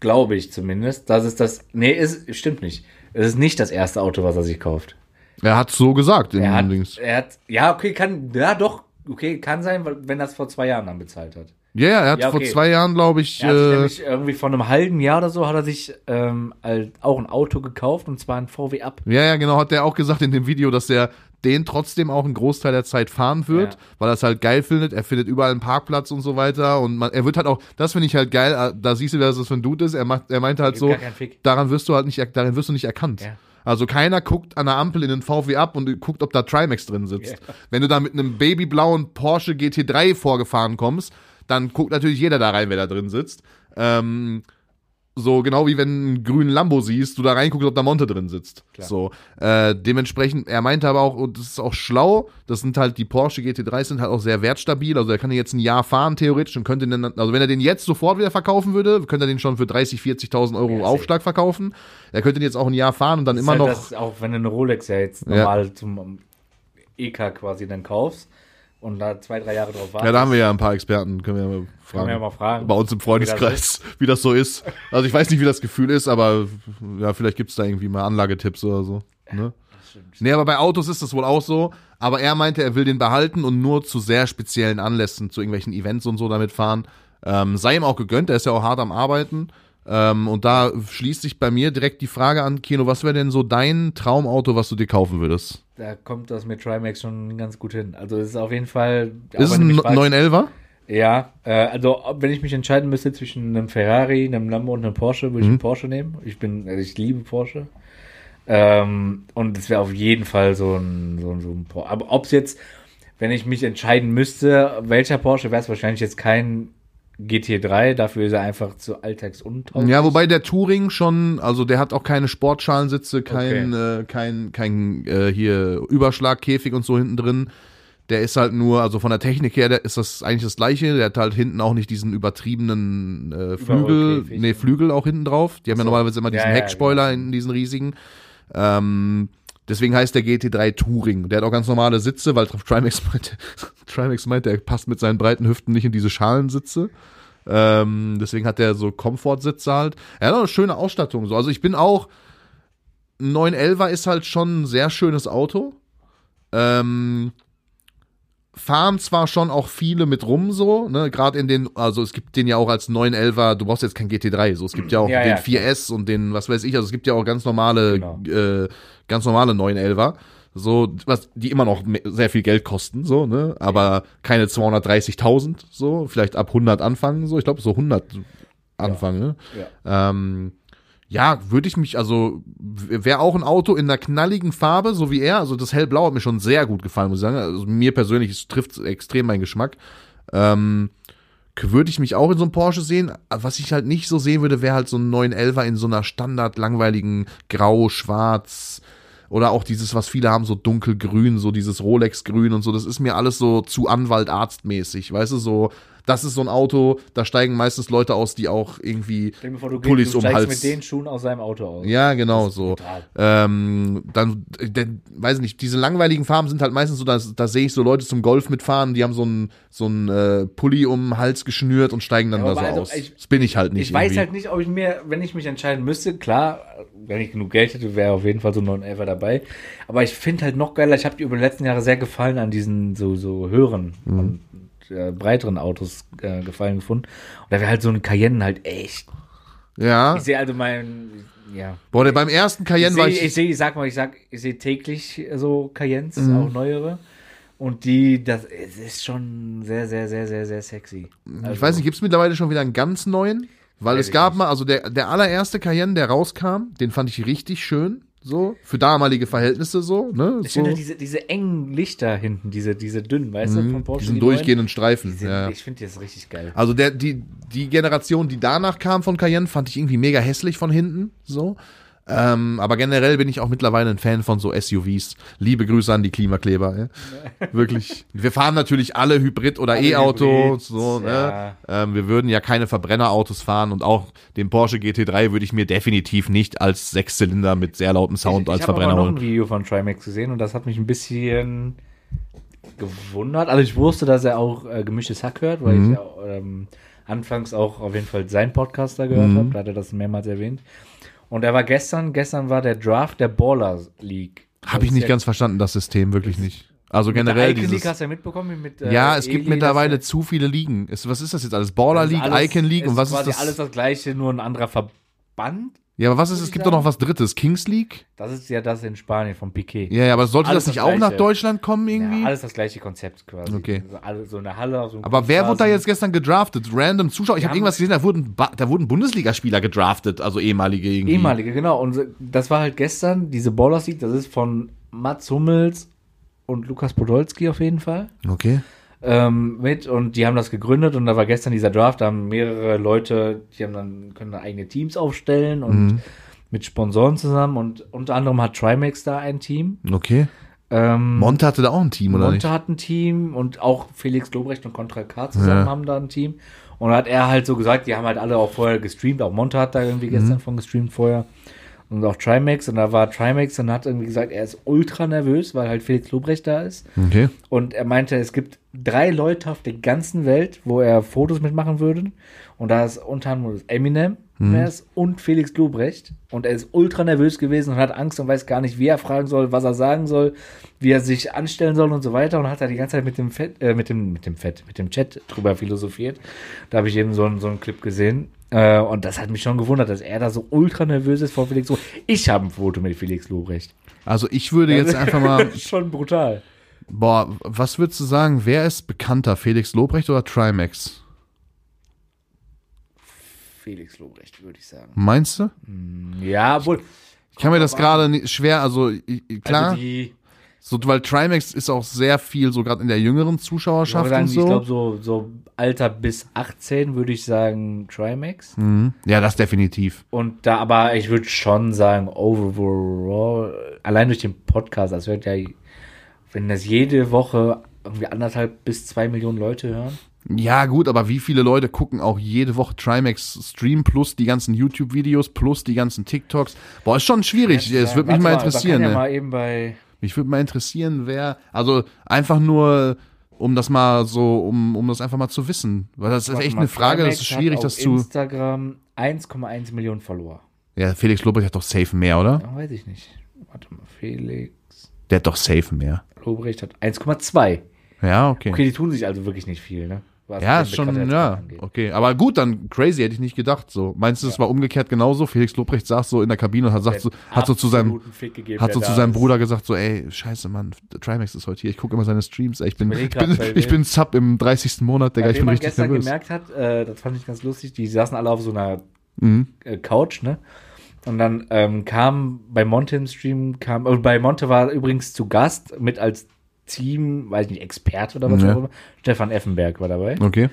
glaube ich zumindest, dass es das. Nee, es stimmt nicht. Es ist nicht das erste Auto, was er sich kauft. Er hat so gesagt Er hat, er hat, ja, okay, kann, ja doch, okay, kann sein, wenn er es vor zwei Jahren dann bezahlt hat. Ja, ja, er hat Ja, vor okay. zwei Jahren, glaube ich, Er hat sich äh, nämlich irgendwie vor einem halben Jahr oder so hat er sich ähm, auch ein Auto gekauft und zwar ein VW Up. ja, ja, genau, hat er auch gesagt in dem Video, dass er den trotzdem auch einen Großteil der Zeit fahren wird, Ja. weil er es halt geil findet. Er findet überall einen Parkplatz und so weiter und man, er wird halt auch, das finde ich halt geil, äh, da siehst du, dass das für ein Dude ist. Er macht, er meinte halt so, daran wirst du halt nicht, darin wirst du nicht erkannt. Ja. Also keiner guckt an der Ampel in den VW ab und guckt, ob da Trimax drin sitzt. Wenn du da mit einem babyblauen Porsche GT3 vorgefahren kommst, dann guckt natürlich jeder da rein, wer da drin sitzt. Ähm, so genau wie wenn du einen grünen Lambo siehst, du da reinguckst, ob da Monte drin sitzt. So äh, dementsprechend, er meinte aber auch, und das ist auch schlau, das sind halt die Porsche GT3 sind halt auch sehr wertstabil, also er kann den jetzt ein Jahr fahren theoretisch und könnte den, dann- also wenn er den jetzt sofort wieder verkaufen würde, könnte er den schon für 30, 40.000 Euro Ja. Aufschlag verkaufen. Er könnte den jetzt auch ein Jahr fahren und dann immer Ist halt noch Das, auch wenn du eine Rolex ja jetzt Ja. normal zum um, EK quasi dann kaufst und da zwei, drei Jahre drauf wartest. Ja, da haben wir ja ein paar Experten, können wir ja mal fragen. man ja mal fragen. Bei uns im Freundeskreis, wie das so ist. Also ich weiß nicht, wie das Gefühl ist, aber ja, vielleicht gibt's da irgendwie mal Anlagetipps oder so. Ne? Das. Nee, aber bei Autos ist das wohl auch so. Aber er meinte, er will den behalten und nur zu sehr speziellen Anlässen, zu irgendwelchen Events und so damit fahren. Ähm, sei ihm auch gegönnt, er ist ja auch hart am Arbeiten. Ähm, und da schließt sich bei mir direkt die Frage an, Kino, was wäre denn so dein Traumauto, was du dir kaufen würdest? Da kommt das mit Trimax schon ganz gut hin. Also es ist auf jeden Fall. ist es ein mich fragst- 911er? Ja, äh, also wenn ich mich entscheiden müsste zwischen einem Ferrari, einem Lambo und einem Porsche, würde ich Mhm. einen Porsche nehmen. Ich bin, also ich liebe Porsche. Ähm, und es wäre auf jeden Fall so ein, so ein, so ein Porsche. Aber ob es jetzt, wenn ich mich entscheiden müsste, welcher Porsche, wäre es wahrscheinlich jetzt kein GT3, dafür ist er einfach zu alltagsuntauglich. Ja, wobei der Touring schon, also der hat auch keine Sportschalensitze, kein, äh, kein, kein äh, hier Überschlagkäfig und so hinten drin. Der ist halt nur, also von der Technik her, der ist das eigentlich das gleiche. Der hat halt hinten auch nicht diesen übertriebenen äh, Flügel, nee, Flügel auch hinten drauf. Die haben ja so. normalerweise immer Ja, diesen ja, Heckspoiler genau. hinten, diesen riesigen. Ähm, deswegen heißt der GT3 Touring. Der hat auch ganz normale Sitze, weil Trimax meint, Trimax meint, der passt mit seinen breiten Hüften nicht in diese Schalensitze. Ähm, deswegen hat der so Komfortsitze halt. Er hat auch eine schöne Ausstattung. So. Also ich bin auch. Ein 911er ist halt schon ein sehr schönes Auto. Ähm, fahren zwar schon auch viele mit rum so, ne, gerade in den, also es gibt den ja auch als 911er, du brauchst jetzt kein GT3, so, es gibt ja auch Ja, den ja, 4S und den, was weiß ich, also es gibt ja auch ganz normale, Genau. äh, ganz normale 911er, so, was, die immer noch sehr viel Geld kosten, so, ne, aber keine 230.000, so, vielleicht ab 100 anfangen, so, ich glaube so 100 anfangen, ne. Ja. Ähm, ja, würde ich mich, also wäre auch ein Auto in einer knalligen Farbe, so wie er. Also das hellblau hat mir schon sehr gut gefallen, muss ich sagen. Also mir persönlich es trifft extrem meinen Geschmack. Ähm, würde ich mich auch in so einem Porsche sehen. Was ich halt nicht so sehen würde, wäre halt so ein 911er in so einer standard langweiligen Grau, Schwarz oder auch dieses, was viele haben, so dunkelgrün, so dieses Rolex-Grün und so. Das ist mir alles so zu Anwalt, Arztmäßig, weißt du, so. Das ist so ein Auto, da steigen meistens Leute aus, die auch irgendwie vor, du, Pullis du um Hals. mit den Schuhen aus seinem Auto aus. Ja, genau so. Ähm, dann, denn, weiß ich nicht, diese langweiligen Farben sind halt meistens so, dass, da sehe ich so Leute zum Golf mitfahren, die haben so ein so äh, Pulli um den Hals geschnürt und steigen dann Ja, da so also aus. ich- das bin ich halt nicht. Ich weiß irgendwie. halt nicht, ob ich mir, wenn ich mich entscheiden müsste, klar, wenn ich genug Geld hätte, wäre auf jeden Fall so ein 911 dabei. Aber ich finde halt noch geiler, ich habe die über die letzten Jahre sehr gefallen an diesen so, so höheren Mhm. Äh, breiteren Autos äh, gefallen gefunden. Und da wäre halt so ein Cayenne halt echt. Ja. Ich sehe also mein, ja. Boah, der beim ersten Ich Cayenne war ich. ich sehe, ich sag mal, ich sag, ich sehe täglich so Cayennes, Mhm. auch neuere. Und die, das ist schon sehr, sehr, sehr, sehr, sehr sexy. Also, ich weiß nicht, gibt es mittlerweile schon wieder einen ganz neuen? Weil es gab nicht. mal, also der, der allererste Cayenne, der rauskam, den fand ich richtig schön. So, für damalige Verhältnisse so, ne? Ich So, finde diese, diese engen Lichter hinten, diese, diese dünnen, weißt du, von Porsche. diesen die durchgehenden die Streifen. sind, ja. Ich finde das richtig geil. Also der, die, die Generation, die danach kam von Cayenne, fand ich irgendwie mega hässlich von hinten. So. Ähm, aber generell bin ich auch mittlerweile ein Fan von so SUVs. Liebe Grüße an die Klimakleber. Ja. Wirklich. Wir fahren natürlich alle Hybrid oder. Hybrid, So, ne? ja. ähm, wir würden ja keine Verbrennerautos fahren und auch den Porsche GT3 würde ich mir definitiv nicht als Sechszylinder mit sehr lautem Sound ich als ich habe Verbrenner noch ein holen. Video von Trimax gesehen und das hat mich ein bisschen gewundert. Also ich wusste, dass er auch äh, gemischtes Hack hört, weil Mhm. ich ja, ähm, anfangs auch auf jeden Fall seinen Podcast da gehört Mhm. habe. Da hat er das mehrmals erwähnt. Und er war gestern, gestern war der Draft der Baller League. Habe ich nicht ganz verstanden, das System, wirklich nicht. Also generell Icon dieses. League hast du ja mitbekommen mit äh, ja, es gibt Eli, mittlerweile dass zu viele Ligen. Ist, was ist das jetzt alles? Baller er- League, alles- Icon League und was ist das? alles das gleiche, nur ein anderer Verband. Ja, aber was ist, es gibt doch noch was drittes, Kings League? Das ist ja das in Spanien von Piquet. Ja, ja, aber sollte Alles das nicht das auch nach Gleiche. Deutschland kommen irgendwie? Ja, alles das gleiche Konzept quasi. Okay. So, alle, so eine Halle so aber wer wurde da jetzt gestern gedraftet? Random Zuschauer? Ich habe irgendwas gesehen, da wurden, Ba- da wurden Bundesligaspieler gedraftet, also ehemalige irgendwie. Ehemalige, genau. Und das war halt gestern, diese Ballers League, das ist von Mats Hummels und Lukas Podolski auf jeden Fall Okay. Ähm, mit. Und die haben das gegründet und da war gestern dieser Draft, da haben mehrere Leute, die haben dann, können dann eigene Teams aufstellen und Mhm. mit Sponsoren zusammen. Und unter anderem hat Trimax da ein Team. Okay. Ähm, Monte hatte da auch ein Team, oder Monte nicht? hat ein Team und auch Felix Lobrecht und Contra K zusammen Ja. haben da ein Team. Und da hat er halt so gesagt, die haben halt alle auch vorher gestreamt. Auch Monte hat da irgendwie Mhm. gestern von gestreamt vorher. Und auch Trimax. Und da war Trimax und hat irgendwie gesagt, er ist ultra nervös, weil halt Felix Lobrecht da ist. Okay. Und er meinte, es gibt drei Leute auf der ganzen Welt, wo er Fotos mitmachen würde. Und da ist unter anderem Eminem ist und Felix Lobrecht. Und er ist ultra nervös gewesen und hat Angst und weiß gar nicht, wie er fragen soll, was er sagen soll, wie er sich anstellen soll und so weiter. Und hat da die ganze Zeit mit dem Fett, äh, mit dem, mit dem Fett, mit dem Chat drüber philosophiert. Da habe ich eben so, einen- so einen Clip gesehen. Äh, und das hat mich schon gewundert, dass er da so ultra nervös ist vor Felix Lobrecht. Ich habe ein Foto mit Felix Lobrecht. Also ich würde jetzt einfach mal, schon brutal. boah, was würdest du sagen, wer ist bekannter, Felix Lobrecht oder Trimax? Felix Lobrecht, würde ich sagen. Meinst du? Ja, wohl. Ich kann mir das gerade schwer, also klar, Also die, so, weil Trimax ist auch sehr viel so gerade in der jüngeren ich Zuschauerschaft sagen, und so. ich glaube, so, so Alter bis 18 würde ich sagen Trimax. Mhm. Ja, das definitiv. Und da, aber ich würde schon sagen, overall, allein durch den Podcast, das hört ja, wenn das jede Woche irgendwie anderthalb bis zwei Millionen Leute hören. Ja, gut, aber wie viele Leute gucken auch jede Woche Trimax Stream plus die ganzen YouTube-Videos plus die ganzen TikToks? Boah, ist schon schwierig. Es würde mich mal da kann interessieren. ja ne? mal eben bei, Mich würde mal interessieren, wer, also einfach nur, um das mal so, um, um das einfach mal zu wissen. Weil das ist warte echt mal, eine Frage, das ist Trimax schwierig, das zu. Instagram 1,1 Millionen Follower. Ja, Felix Lobrecht hat doch safe mehr, oder? Ja, weiß ich nicht. Warte mal, Felix Der hat doch safe mehr. Lobrecht hat 1,2. Ja, okay. Okay, die tun sich also wirklich nicht viel, ne? Ja, ist schon, ja, okay. Aber gut, dann crazy, hätte ich nicht gedacht. So, meinst du, es war umgekehrt genauso? Felix Lobrecht saß so in der Kabine und hat, sagt so, hat so zu seinem, gegeben, hat so zu seinem ist. Bruder gesagt, so, ey, scheiße, Mann, Trimax ist heute hier, ich gucke immer seine Streams, ey, ich bin, ich bin, ich bin Sub im 30. Monat, Digga, ich bin richtig gestern nervös. gemerkt hat, äh, das fand ich ganz lustig, die saßen alle auf so einer Mhm. äh, Couch, ne? Und dann ähm, kam bei Monte im Stream, kam, äh, bei Monte war übrigens zu Gast mit als Team, weiß nicht, Experte oder was Ja. auch immer. Stefan Effenberg war dabei. Okay.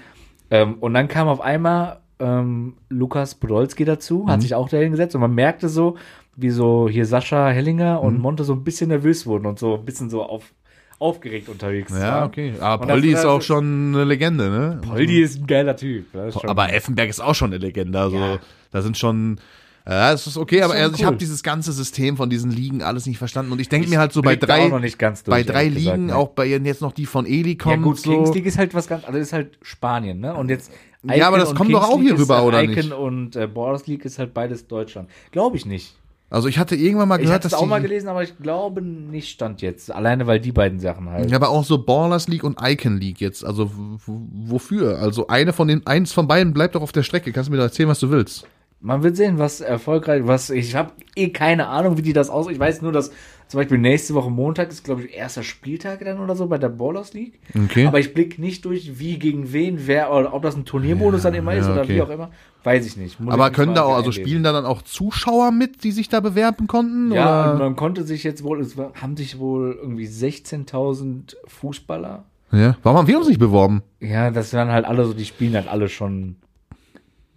Ähm, und dann kam auf einmal ähm, Lukas Podolski dazu, Mhm. hat sich auch dahin gesetzt und man merkte so, wie so hier Sascha Hellinger und Mhm. Monte so ein bisschen nervös wurden und so ein bisschen so auf, aufgeregt unterwegs Ja, okay. Aber das- Poldi ist auch schon eine Legende, ne? Poldi ist ein geiler Typ. Aber Effenberg ist auch schon eine Legende. Also Ja. da sind schon. Ja, es ist okay, aber schon also, ich cool. habe dieses ganze System von diesen Ligen alles nicht verstanden. Und ich denke mir halt so bei drei, durch, bei drei ehrlich gesagt, Ligen, ne? auch bei jetzt noch die von Eli Ja kommen. gut, so. Kings League ist halt was ganz, also ist halt Spanien, ne? Und jetzt Ja, aber das kommt doch auch hier League ist rüber, halt oder Icon nicht? und äh, Borders League ist halt beides Deutschland. Glaube ich nicht. Also ich hatte irgendwann mal Ich gehört, es dass auch mal gelesen, aber ich glaube nicht stand jetzt. Alleine weil die beiden Sachen halt. ja, aber auch so Ballers League und Icon League jetzt. Also wofür? Also eine von den, eins von beiden bleibt doch auf der Strecke. Kannst du mir da erzählen, was du willst? Man wird sehen, was erfolgreich, was ich habe eh keine Ahnung, wie die das aus. Ich weiß nur, dass zum Beispiel nächste Woche Montag ist, glaube ich, erster Spieltag dann oder so bei der Ballers League. Okay. Aber ich blicke nicht durch, wie gegen wen, wer, oder ob das ein Turniermodus dann immer ist ja, oder okay. wie auch immer. Weiß ich nicht. Muss ich Aber mich können da auch, also spielen da dann auch Zuschauer mit, die sich da bewerben konnten? Ja, man konnte sich jetzt wohl, es haben sich wohl irgendwie 16.000 Fußballer. ja. Warum haben wir uns nicht beworben? Ja, das waren halt alle so, die spielen halt alle schon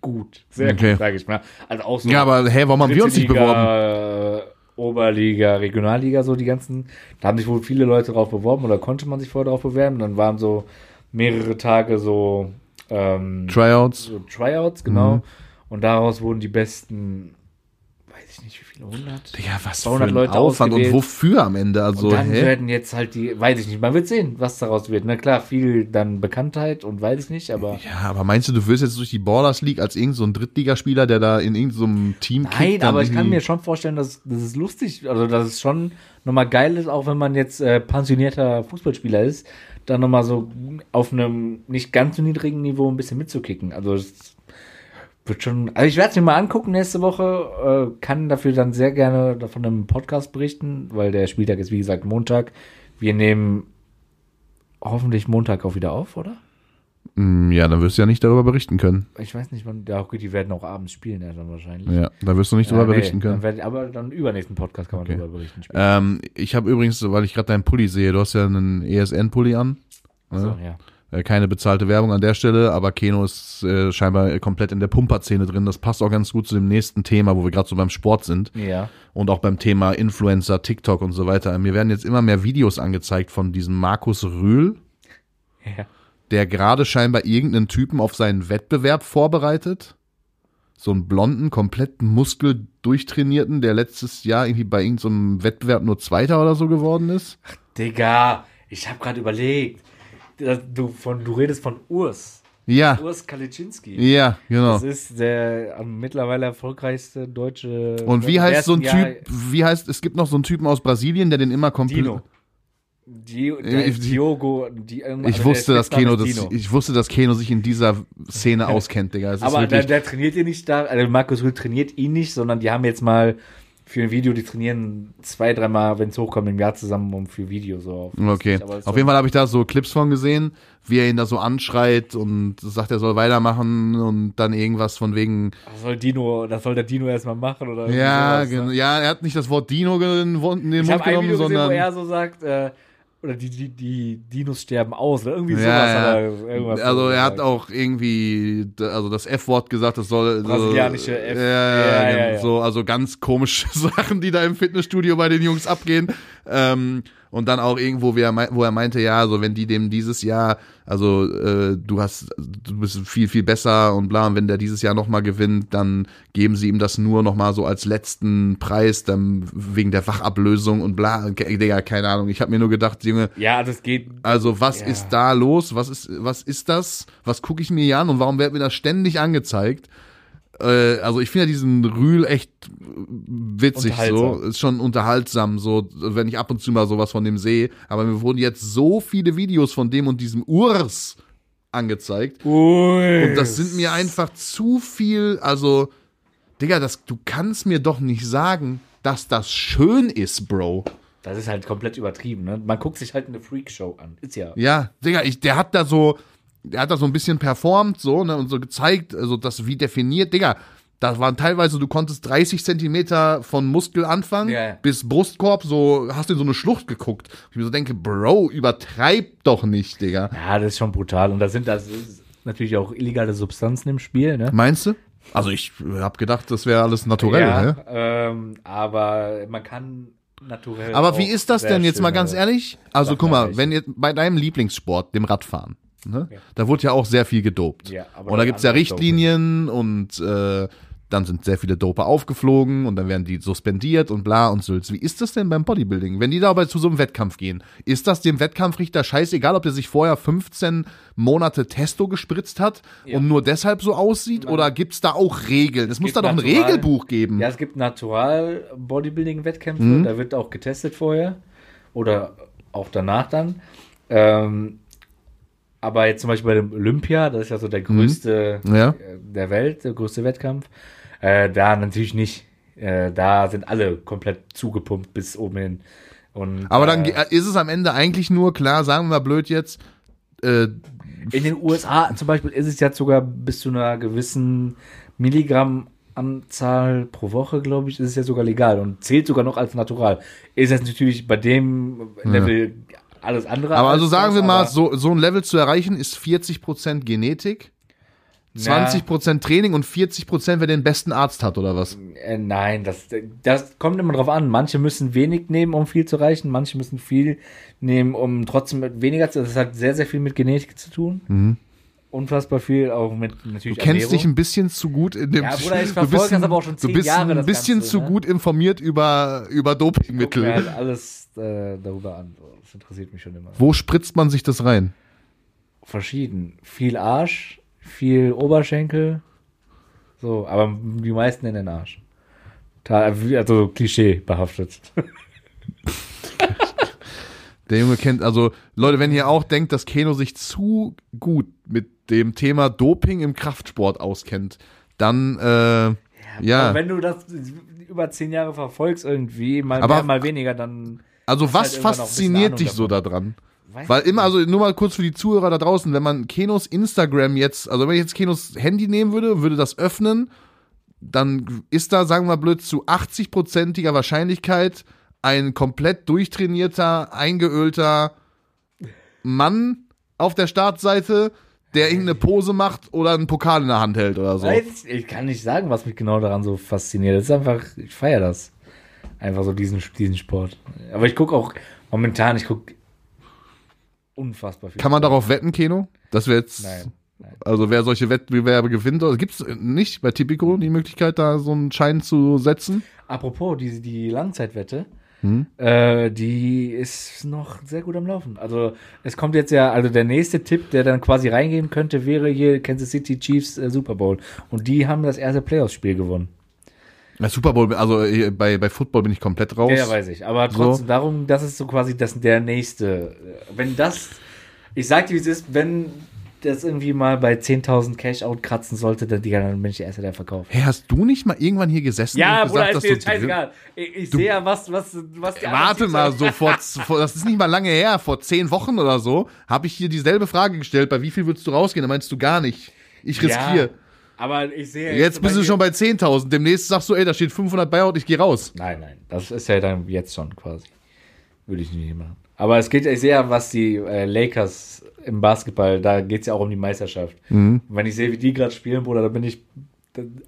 gut. Sehr Okay. gut, sage ich mal. Also auch so Ja, aber hä, warum haben wir uns nicht beworben? Liga, Oberliga, Regionalliga, so die ganzen. Da haben sich wohl viele Leute drauf beworben oder konnte man sich vorher drauf bewerben. Dann waren so mehrere Tage so, ähm, Tryouts. so Tryouts, genau. Mhm. Und daraus wurden die besten, weiß ich nicht, wie viele, 100? Ja, was für 200 ein Leute Aufwand und ausgewählt. wofür am Ende? Also, und dann hä? werden jetzt halt die, weiß ich nicht, man wird sehen, was daraus wird. Na klar, viel dann Bekanntheit und weiß ich nicht, aber Ja, aber meinst du, du wirst jetzt durch die Ballers League als irgend so ein Drittligaspieler, der da in irgendeinem so Team Nein, aber ich kann mir schon vorstellen, dass das ist lustig, also dass es schon nochmal geil ist, auch wenn man jetzt äh, pensionierter Fußballspieler ist, dann nochmal so auf einem nicht ganz so niedrigen Niveau ein bisschen mitzukicken. Also es wird schon, also ich werde es mir mal angucken nächste Woche, äh, kann dafür dann sehr gerne davon im Podcast berichten, weil der Spieltag ist wie gesagt Montag. Wir nehmen hoffentlich Montag auch wieder auf, oder? Mm, Ja, dann wirst du ja nicht darüber berichten können. Ich weiß nicht, wann, ja okay, die werden auch abends spielen, ja dann wahrscheinlich. Ja, da wirst du nicht Ja, darüber nee, berichten können. Dann werd, aber dann übernächsten Podcast kann man Okay. darüber berichten. Ähm, ich habe übrigens, weil ich gerade deinen Pulli sehe, du hast ja einen ESN-Pulli an. so, ne? ja. Äh, Keine bezahlte Werbung an der Stelle, aber Keno ist äh, scheinbar komplett in der Pumper-Szene drin. Das passt auch ganz gut zu dem nächsten Thema, wo wir gerade so beim Sport sind Ja. und auch beim Thema Influencer, TikTok und so weiter. Mir werden jetzt immer mehr Videos angezeigt von diesem Markus Rühl, Ja. der gerade scheinbar irgendeinen Typen auf seinen Wettbewerb vorbereitet. So einen blonden, komplett muskeldurchtrainierten, der letztes Jahr irgendwie bei irgendeinem Wettbewerb nur Zweiter oder so geworden ist. Digga, ich habe gerade überlegt. Du, von, du redest von Urs. Ja, Urs Kaliczynski. ja, genau. Das ist der mittlerweile erfolgreichste deutsche. Und wie heißt so ein Jahr- Typ, wie heißt, es gibt noch so einen Typen aus Brasilien, der den immer komplett. Dino. Di, Äh, der ich- Diogo. Die, Ich wusste, dass Keno, das, ich wusste, dass Keno sich in dieser Szene auskennt, Digga. Aber der, der trainiert ihr nicht da. Also Markus Rühl trainiert ihn nicht, sondern die haben jetzt mal für ein Video, die trainieren zwei, dreimal, wenn es hochkommt, im Jahr zusammen, um für Video so auf. okay. Auf jeden Fall habe ich da so Clips von gesehen, wie er ihn da so anschreit und sagt, er soll weitermachen und dann irgendwas von wegen, Das soll Dino, das soll der Dino erstmal machen oder ja, sowas, ne? ja, er hat nicht das Wort Dino in den Mund Ich genommen, habe ein Video gesehen, wo sondern er so sagt, äh, oder die, die, die Dinos sterben aus, oder irgendwie sowas. Ja, ja. er Also so er hat auch irgendwie, also das F-Wort gesagt, das soll Brasilianische so, F- Ja, ja, ja, ja, ja. so, also ganz komische Sachen, die da im Fitnessstudio bei den Jungs abgehen. Ähm, und dann auch irgendwo, wo er meinte, ja, so wenn die dem dieses Jahr, also äh, du hast, du bist viel viel besser und bla, und wenn der dieses Jahr noch mal gewinnt, dann geben sie ihm das nur noch mal so als letzten Preis, dann wegen der Wachablösung und bla, Digga, keine Ahnung. Ich habe mir nur gedacht, Junge, Ja, das geht. also was Ja. ist da los? Was ist, was ist das? Was gucke ich mir hier an und warum wird mir das ständig angezeigt? Äh, also ich finde ja diesen Rühl echt witzig so, ist schon unterhaltsam so, wenn ich ab und zu mal sowas von dem sehe. Aber mir wurden jetzt so viele Videos von dem und diesem Urs angezeigt Ui. und das sind mir einfach zu viel. Also, Digga, das, du kannst mir doch nicht sagen, dass das schön ist, Bro. Das ist halt komplett übertrieben, ne? Man guckt sich halt eine Freakshow an. Ist ja. Ja, Digga, ich, der hat da so, der hat da so ein bisschen performt, so, ne, und so gezeigt, also das wie definiert, Digga. Da waren teilweise, du konntest 30 Zentimeter von Muskel anfangen ja. bis Brustkorb, so, hast du in so eine Schlucht geguckt. Ich mir so denke, Bro, übertreib doch nicht, Digga. Ja, das ist schon brutal. Und da sind das natürlich auch illegale Substanzen im Spiel, ne? Meinst du? Also ich hab gedacht, das wäre alles naturell, ja, ne? ähm, aber man kann naturell. Aber wie ist das denn jetzt mal ganz ehrlich? Also guck mal, wenn jetzt bei deinem Lieblingssport, dem Radfahren, ne, Ja. da wurde ja auch sehr viel gedopt. Ja, und da das gibt's ja Richtlinien und äh, dann sind sehr viele Doper aufgeflogen und dann werden die suspendiert und bla und so. Wie ist das denn beim Bodybuilding? Wenn die da aber zu so einem Wettkampf gehen, ist das dem Wettkampfrichter scheißegal, ob der sich vorher 15 Monate Testo gespritzt hat Ja. und nur deshalb so aussieht? Oder gibt's da auch Regeln? Es muss da gibt doch ein Natural- Regelbuch geben. Ja, es gibt Natural-Bodybuilding-Wettkämpfe, Mhm. da wird auch getestet vorher oder auch danach dann. Ähm, aber jetzt zum Beispiel bei dem Olympia, das ist ja so der größte Mhm. Ja. äh, der Welt, der größte Wettkampf. Äh, da natürlich nicht. Äh, da sind alle komplett zugepumpt bis oben hin. Und, Aber dann äh, ist es am Ende eigentlich nur klar, sagen wir mal blöd jetzt, äh, In den USA zum Beispiel ist es jetzt sogar bis zu einer gewissen Milligrammanzahl pro Woche, glaube ich, ist es ja sogar legal und zählt sogar noch als natural. Ist jetzt natürlich bei dem Level alles andere. aber als also sagen das, wir mal, so, so ein Level zu erreichen ist 40% Genetik, 20% Training und 40% wer den besten Arzt hat oder was? Äh, nein, das, das kommt immer drauf an. Manche müssen wenig nehmen, um viel zu erreichen. Manche müssen viel nehmen, um trotzdem weniger zu. Das hat sehr, sehr viel mit Genetik zu tun. Unfassbar viel, auch mit natürlich. Du kennst dich Ernährung. ein bisschen zu gut in dem Ja, Bruder, ich du verfolge bist, das aber auch schon zehn du bist Jahre, ein bisschen Ganze, zu ne? gut informiert über, über Dopingmittel. halt alles äh, darüber an. Das interessiert mich schon immer. Wo spritzt man sich das rein? Verschieden. Viel Arsch, viel Oberschenkel. So, aber die meisten in den Arsch. Also Klischee behaftet. Der Junge kennt, also Leute, wenn ihr auch denkt, dass Keno sich zu gut mit dem Thema Doping im Kraftsport auskennt, dann äh, ja. Aber wenn du das über zehn Jahre verfolgst irgendwie, mal Aber- mehr, mal weniger, dann Also was halt fasziniert dich so davon. daran? Weiß Weil immer, also nur mal kurz für die Zuhörer da draußen, wenn man Kenos Instagram jetzt, also wenn ich jetzt Kenos Handy nehmen würde, würde das öffnen, dann ist da, sagen wir mal blöd, zu 80-prozentiger Wahrscheinlichkeit ein komplett durchtrainierter, eingeölter Mann auf der Startseite, der irgendeine Pose macht oder einen Pokal in der Hand hält oder so. Weiß ich, ich kann nicht sagen, was mich genau daran so fasziniert. Das ist einfach, ich feiere das. Einfach so diesen, diesen Sport. Aber ich gucke auch momentan, ich gucke unfassbar viel. Kann man darauf wetten, Keno? Das wäre jetzt, Nein. nein. also wer solche Wettbewerbe gewinnt, gibt es nicht bei Tipico die Möglichkeit, da so einen Schein zu setzen? Apropos, die, die Langzeitwette, Hm? äh, die ist noch sehr gut am Laufen. Also es kommt jetzt ja, also der nächste Tipp, der dann quasi reingehen könnte, wäre hier Kansas City Chiefs äh, Super Bowl. Und die haben das erste Playoffs-Spiel gewonnen. Ja, Super Bowl, also äh, bei, bei Football bin ich komplett raus. Ja, ja, weiß ich. Aber So. trotzdem, darum, das ist so quasi das, der nächste. Wenn das, ich sag dir, wie es ist, wenn das irgendwie mal bei 10.000 Cash-Out kratzen sollte, dann, Digga, dann bin ich der Erste, der verkauft. Hey, hast du nicht mal irgendwann hier gesessen Ja, und Bruder, gesagt, ist dass du jetzt scheißegal. Ich, ich sehe ja, was, was, was die anderen Warte mal, so vor, vor, das ist nicht mal lange her, vor zehn Wochen oder so, habe ich hier dieselbe Frage gestellt, bei wie viel würdest du rausgehen? Da meinst du gar nicht. Ich riskiere. Ja, aber ich sehe Jetzt bist du schon bei 10.000, demnächst sagst du, ey, da steht 500 Buyout, ich gehe raus. Nein, nein, das ist ja dann jetzt schon quasi. Würde ich nicht machen. Aber es geht, ja, was die äh, Lakers im Basketball, da geht es ja auch um die Meisterschaft. Mhm. Wenn ich sehe, wie die gerade spielen, Bruder, da bin ich.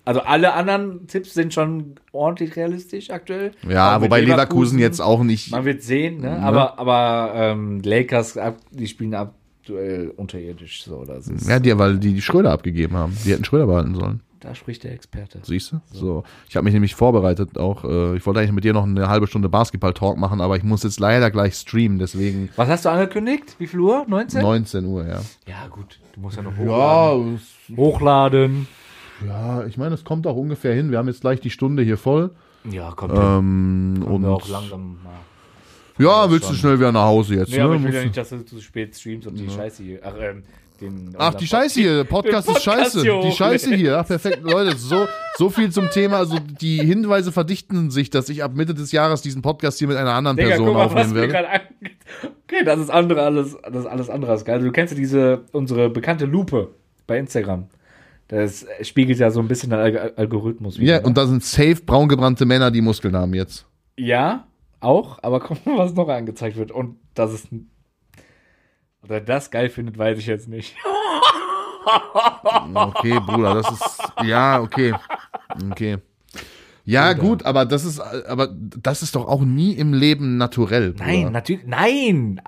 Also alle anderen Tipps sind schon ordentlich realistisch aktuell. Ja, wobei Leverkusen jetzt auch nicht. Man wird sehen, ne? Aber, aber ähm, Lakers, die spielen aktuell unterirdisch. So, das ist, Ja, die, weil die, die Schröder abgegeben haben. Die hätten Schröder behalten sollen. Da spricht der Experte. Siehst du? So. Ich habe mich nämlich vorbereitet auch. Äh, ich wollte eigentlich mit dir noch eine halbe Stunde Basketball-Talk machen, aber ich muss jetzt leider gleich streamen, deswegen Was hast du angekündigt? Wie viel Uhr? 19? 19 Uhr, ja. Ja, gut. Du musst ja noch hochladen. Ja, Hochladen. ja, ich meine, es kommt auch ungefähr hin. Wir haben jetzt gleich die Stunde hier voll. Ja, kommt Ähm, hin. und wir auch langsam mal. ja, Ja, willst du schnell wieder nach Hause jetzt? Nee, aber ne? ich will ja nicht, dass du zu spät streamst und die Scheiße hier. Ach, ähm, den, Ach, die Scheiße hier, der Podcast, den ist Podcast scheiße. hier Die Scheiße hier, ach, perfekt. Leute, so, so viel zum Thema. Also die Hinweise verdichten sich, dass ich ab Mitte des Jahres diesen Podcast hier mit einer anderen Digga, Person mal, aufnehmen werde. Okay, das ist andere alles, das ist alles andere als geil. Du kennst ja diese, unsere bekannte Lupe bei Instagram. Das spiegelt ja so ein bisschen den Alg Algorithmus Ja, ne? und da sind safe braungebrannte Männer, die Muskeln haben jetzt. Ja, auch, aber guck mal, was noch angezeigt wird. Und das ist. Ob er das geil findet, weiß ich jetzt nicht. Okay, Bruder, das ist. Ja, okay. Okay. Ja, Bruder. gut, aber das ist, aber das ist doch auch nie im Leben naturell. Bruder. Nein, natürlich. Nein!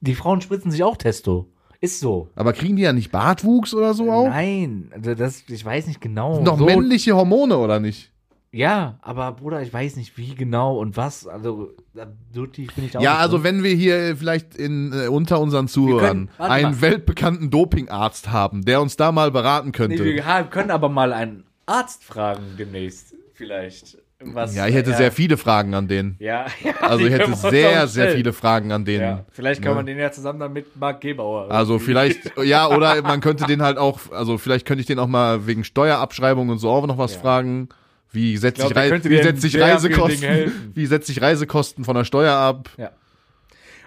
Die Frauen spritzen sich auch Testo. Ist so. Aber kriegen die ja nicht Bartwuchs oder so auch? Nein, also das, ich weiß nicht genau. Sind doch so, männliche Hormone, oder nicht? Ja, aber Bruder, ich weiß nicht wie genau und was. Also, da- so tief bin ich auch Ja, also wenn wir hier vielleicht in, äh, unter unseren Zuhörern können- einen mal. weltbekannten Dopingarzt haben, der uns da mal beraten Nee, könnte. wir haben- können aber mal einen Arzt fragen demnächst. Vielleicht. was. Ja, ich hätte ja, sehr viele Fragen an den. Ja, ja Also ich hätte wir sehr, sehr viele Fragen an den. Ja, vielleicht kann ne? man den ja zusammen dann mit Marc Gebauer. Also irgendwie- vielleicht, ja, oder man könnte den halt auch, also vielleicht könnte ich den auch mal wegen Steuerabschreibung und so auch noch was fragen. Wie glaub, der Rei könnte wie vielen Dingen Reisekosten, wie setzt sich Reisekosten von der Steuer ab? Ja.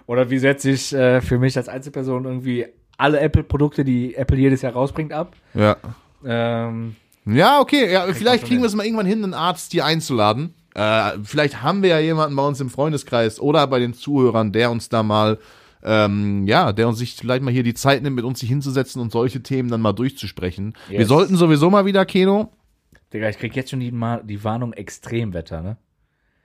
Oder wie setze ich äh, für mich als Einzelperson irgendwie alle Apple-Produkte, die Apple jedes Jahr rausbringt, ab? Ja. Ähm, Ja, okay, ja, vielleicht kriegen wir es mal irgendwann hin, einen Arzt hier einzuladen. Äh, vielleicht haben wir ja jemanden bei uns im Freundeskreis oder bei den Zuhörern, der uns da mal, ähm, ja, der uns sich vielleicht mal hier die Zeit nimmt, mit uns hier hinzusetzen und solche Themen dann mal durchzusprechen. Wir Yes. sollten sowieso mal wieder, Keno. Digga, ich krieg jetzt schon die, Ma die Warnung Extremwetter, ne?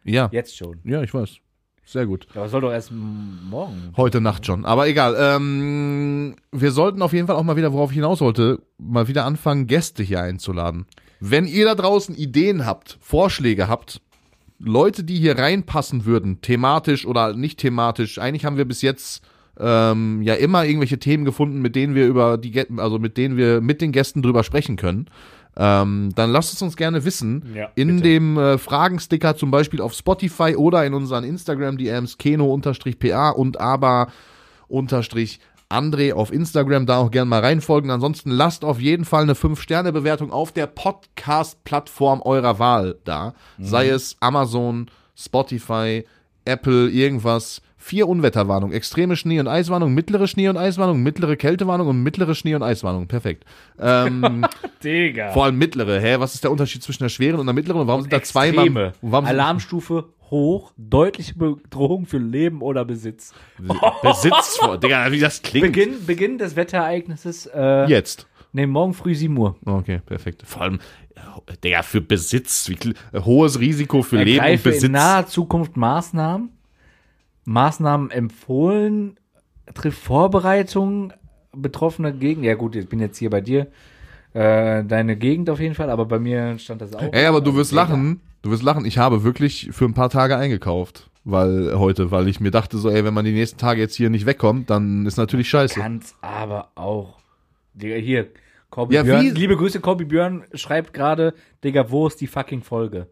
Ja. Jetzt schon. Ja, ich weiß. Sehr gut. Aber soll doch erst morgen. Heute Nacht schon. Aber egal. Ähm, wir sollten auf jeden Fall auch mal wieder, worauf ich hinaus wollte, mal wieder anfangen, Gäste hier einzuladen. Wenn ihr da draußen Ideen habt, Vorschläge habt, Leute, die hier reinpassen würden, thematisch oder nicht thematisch, eigentlich haben wir bis jetzt ähm, ja immer irgendwelche Themen gefunden, mit denen wir über die, also mit denen wir mit den Gästen drüber sprechen können. Ähm, dann lasst es uns gerne wissen. Ja, in bitte. dem äh, Fragensticker zum Beispiel auf Spotify oder in unseren Instagram-DMs keno-pa und aber unterstrich André auf Instagram, da auch gerne mal reinfolgen. Ansonsten lasst auf jeden Fall eine 5-Sterne-Bewertung auf der Podcast-Plattform eurer Wahl da. Sei es Amazon, Spotify, Apple, irgendwas. Vier Unwetterwarnungen. Extreme Schnee- und Eiswarnung, mittlere Schnee- und Eiswarnung, mittlere Kältewarnung und mittlere Schnee- und Eiswarnung. Perfekt. Ähm, Digga. vor allem mittlere. Hä? Was ist der Unterschied zwischen der schweren und der mittleren? Und warum sind da zwei Extreme. und warum sind- Alarmstufe hoch, deutliche Bedrohung für Leben oder Besitz. Besitz vor. Digga, wie das klingt. Beginn, Beginn des Wetterereignisses, äh, Jetzt. nee, morgen früh 7 Uhr. Okay, perfekt. Vor allem, äh, Digga, für Besitz. Wie, hohes Risiko für Leben und Ergreife Besitz. in naher Zukunft Maßnahmen. Maßnahmen empfohlen, trifft Vorbereitungen, betroffene Gegend. Ja gut, ich bin jetzt hier bei dir. Äh, deine Gegend auf jeden Fall, aber bei mir stand das auch. Ey, aber du wirst Digga. lachen. Du wirst lachen. Ich habe wirklich für ein paar Tage eingekauft. Weil heute, weil ich mir dachte so, ey, wenn man die nächsten Tage jetzt hier nicht wegkommt, dann ist natürlich scheiße. Kann's aber auch. Digga, hier, Corby Ja, Björn, wie- liebe Grüße, Corby Björn schreibt gerade, Digga, wo ist die fucking Folge?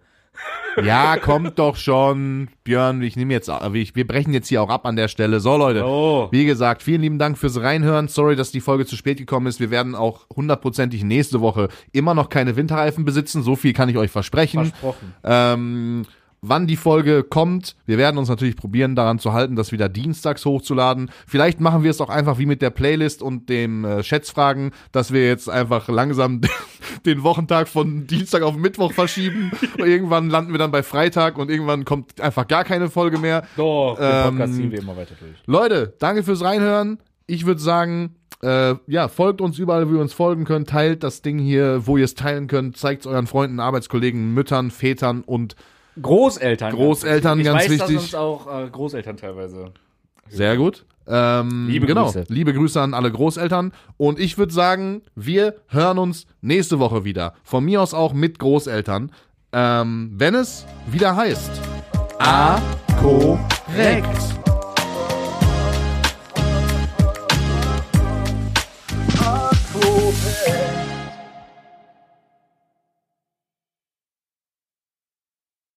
Ja, kommt doch schon. Björn, ich nehme jetzt, ich, wir brechen jetzt hier auch ab an der Stelle. So, Leute. Oh. Wie gesagt, vielen lieben Dank fürs Reinhören. Sorry, dass die Folge zu spät gekommen ist. Wir werden auch hundertprozentig nächste Woche immer noch keine Winterreifen besitzen. So viel kann ich euch versprechen. Versprochen. Ähm, wann die Folge kommt, wir werden uns natürlich probieren, daran zu halten, das wieder dienstags hochzuladen. Vielleicht machen wir es auch einfach wie mit der Playlist und dem äh, Schätzfragen, dass wir jetzt einfach langsam den Wochentag von Dienstag auf Mittwoch verschieben. Und irgendwann landen wir dann bei Freitag und irgendwann kommt einfach gar keine Folge mehr. Doch, den Ähm, Podcast ziehen wir immer weiter durch. Leute, danke fürs Reinhören. Ich würde sagen, äh, ja, folgt uns überall, wo ihr uns folgen könnt. Teilt das Ding hier, wo ihr es teilen könnt. Zeigt es euren Freunden, Arbeitskollegen, Müttern, Vätern und Großeltern. Großeltern, ich ganz weiß, wichtig. Dass uns auch äh, Großeltern teilweise. Sehr gut. Ähm, Liebe genau. Grüße. Liebe Grüße an alle Großeltern. Und ich würde sagen, wir hören uns nächste Woche wieder. Von mir aus auch mit Großeltern. Ähm, wenn es wieder heißt. A korrekt.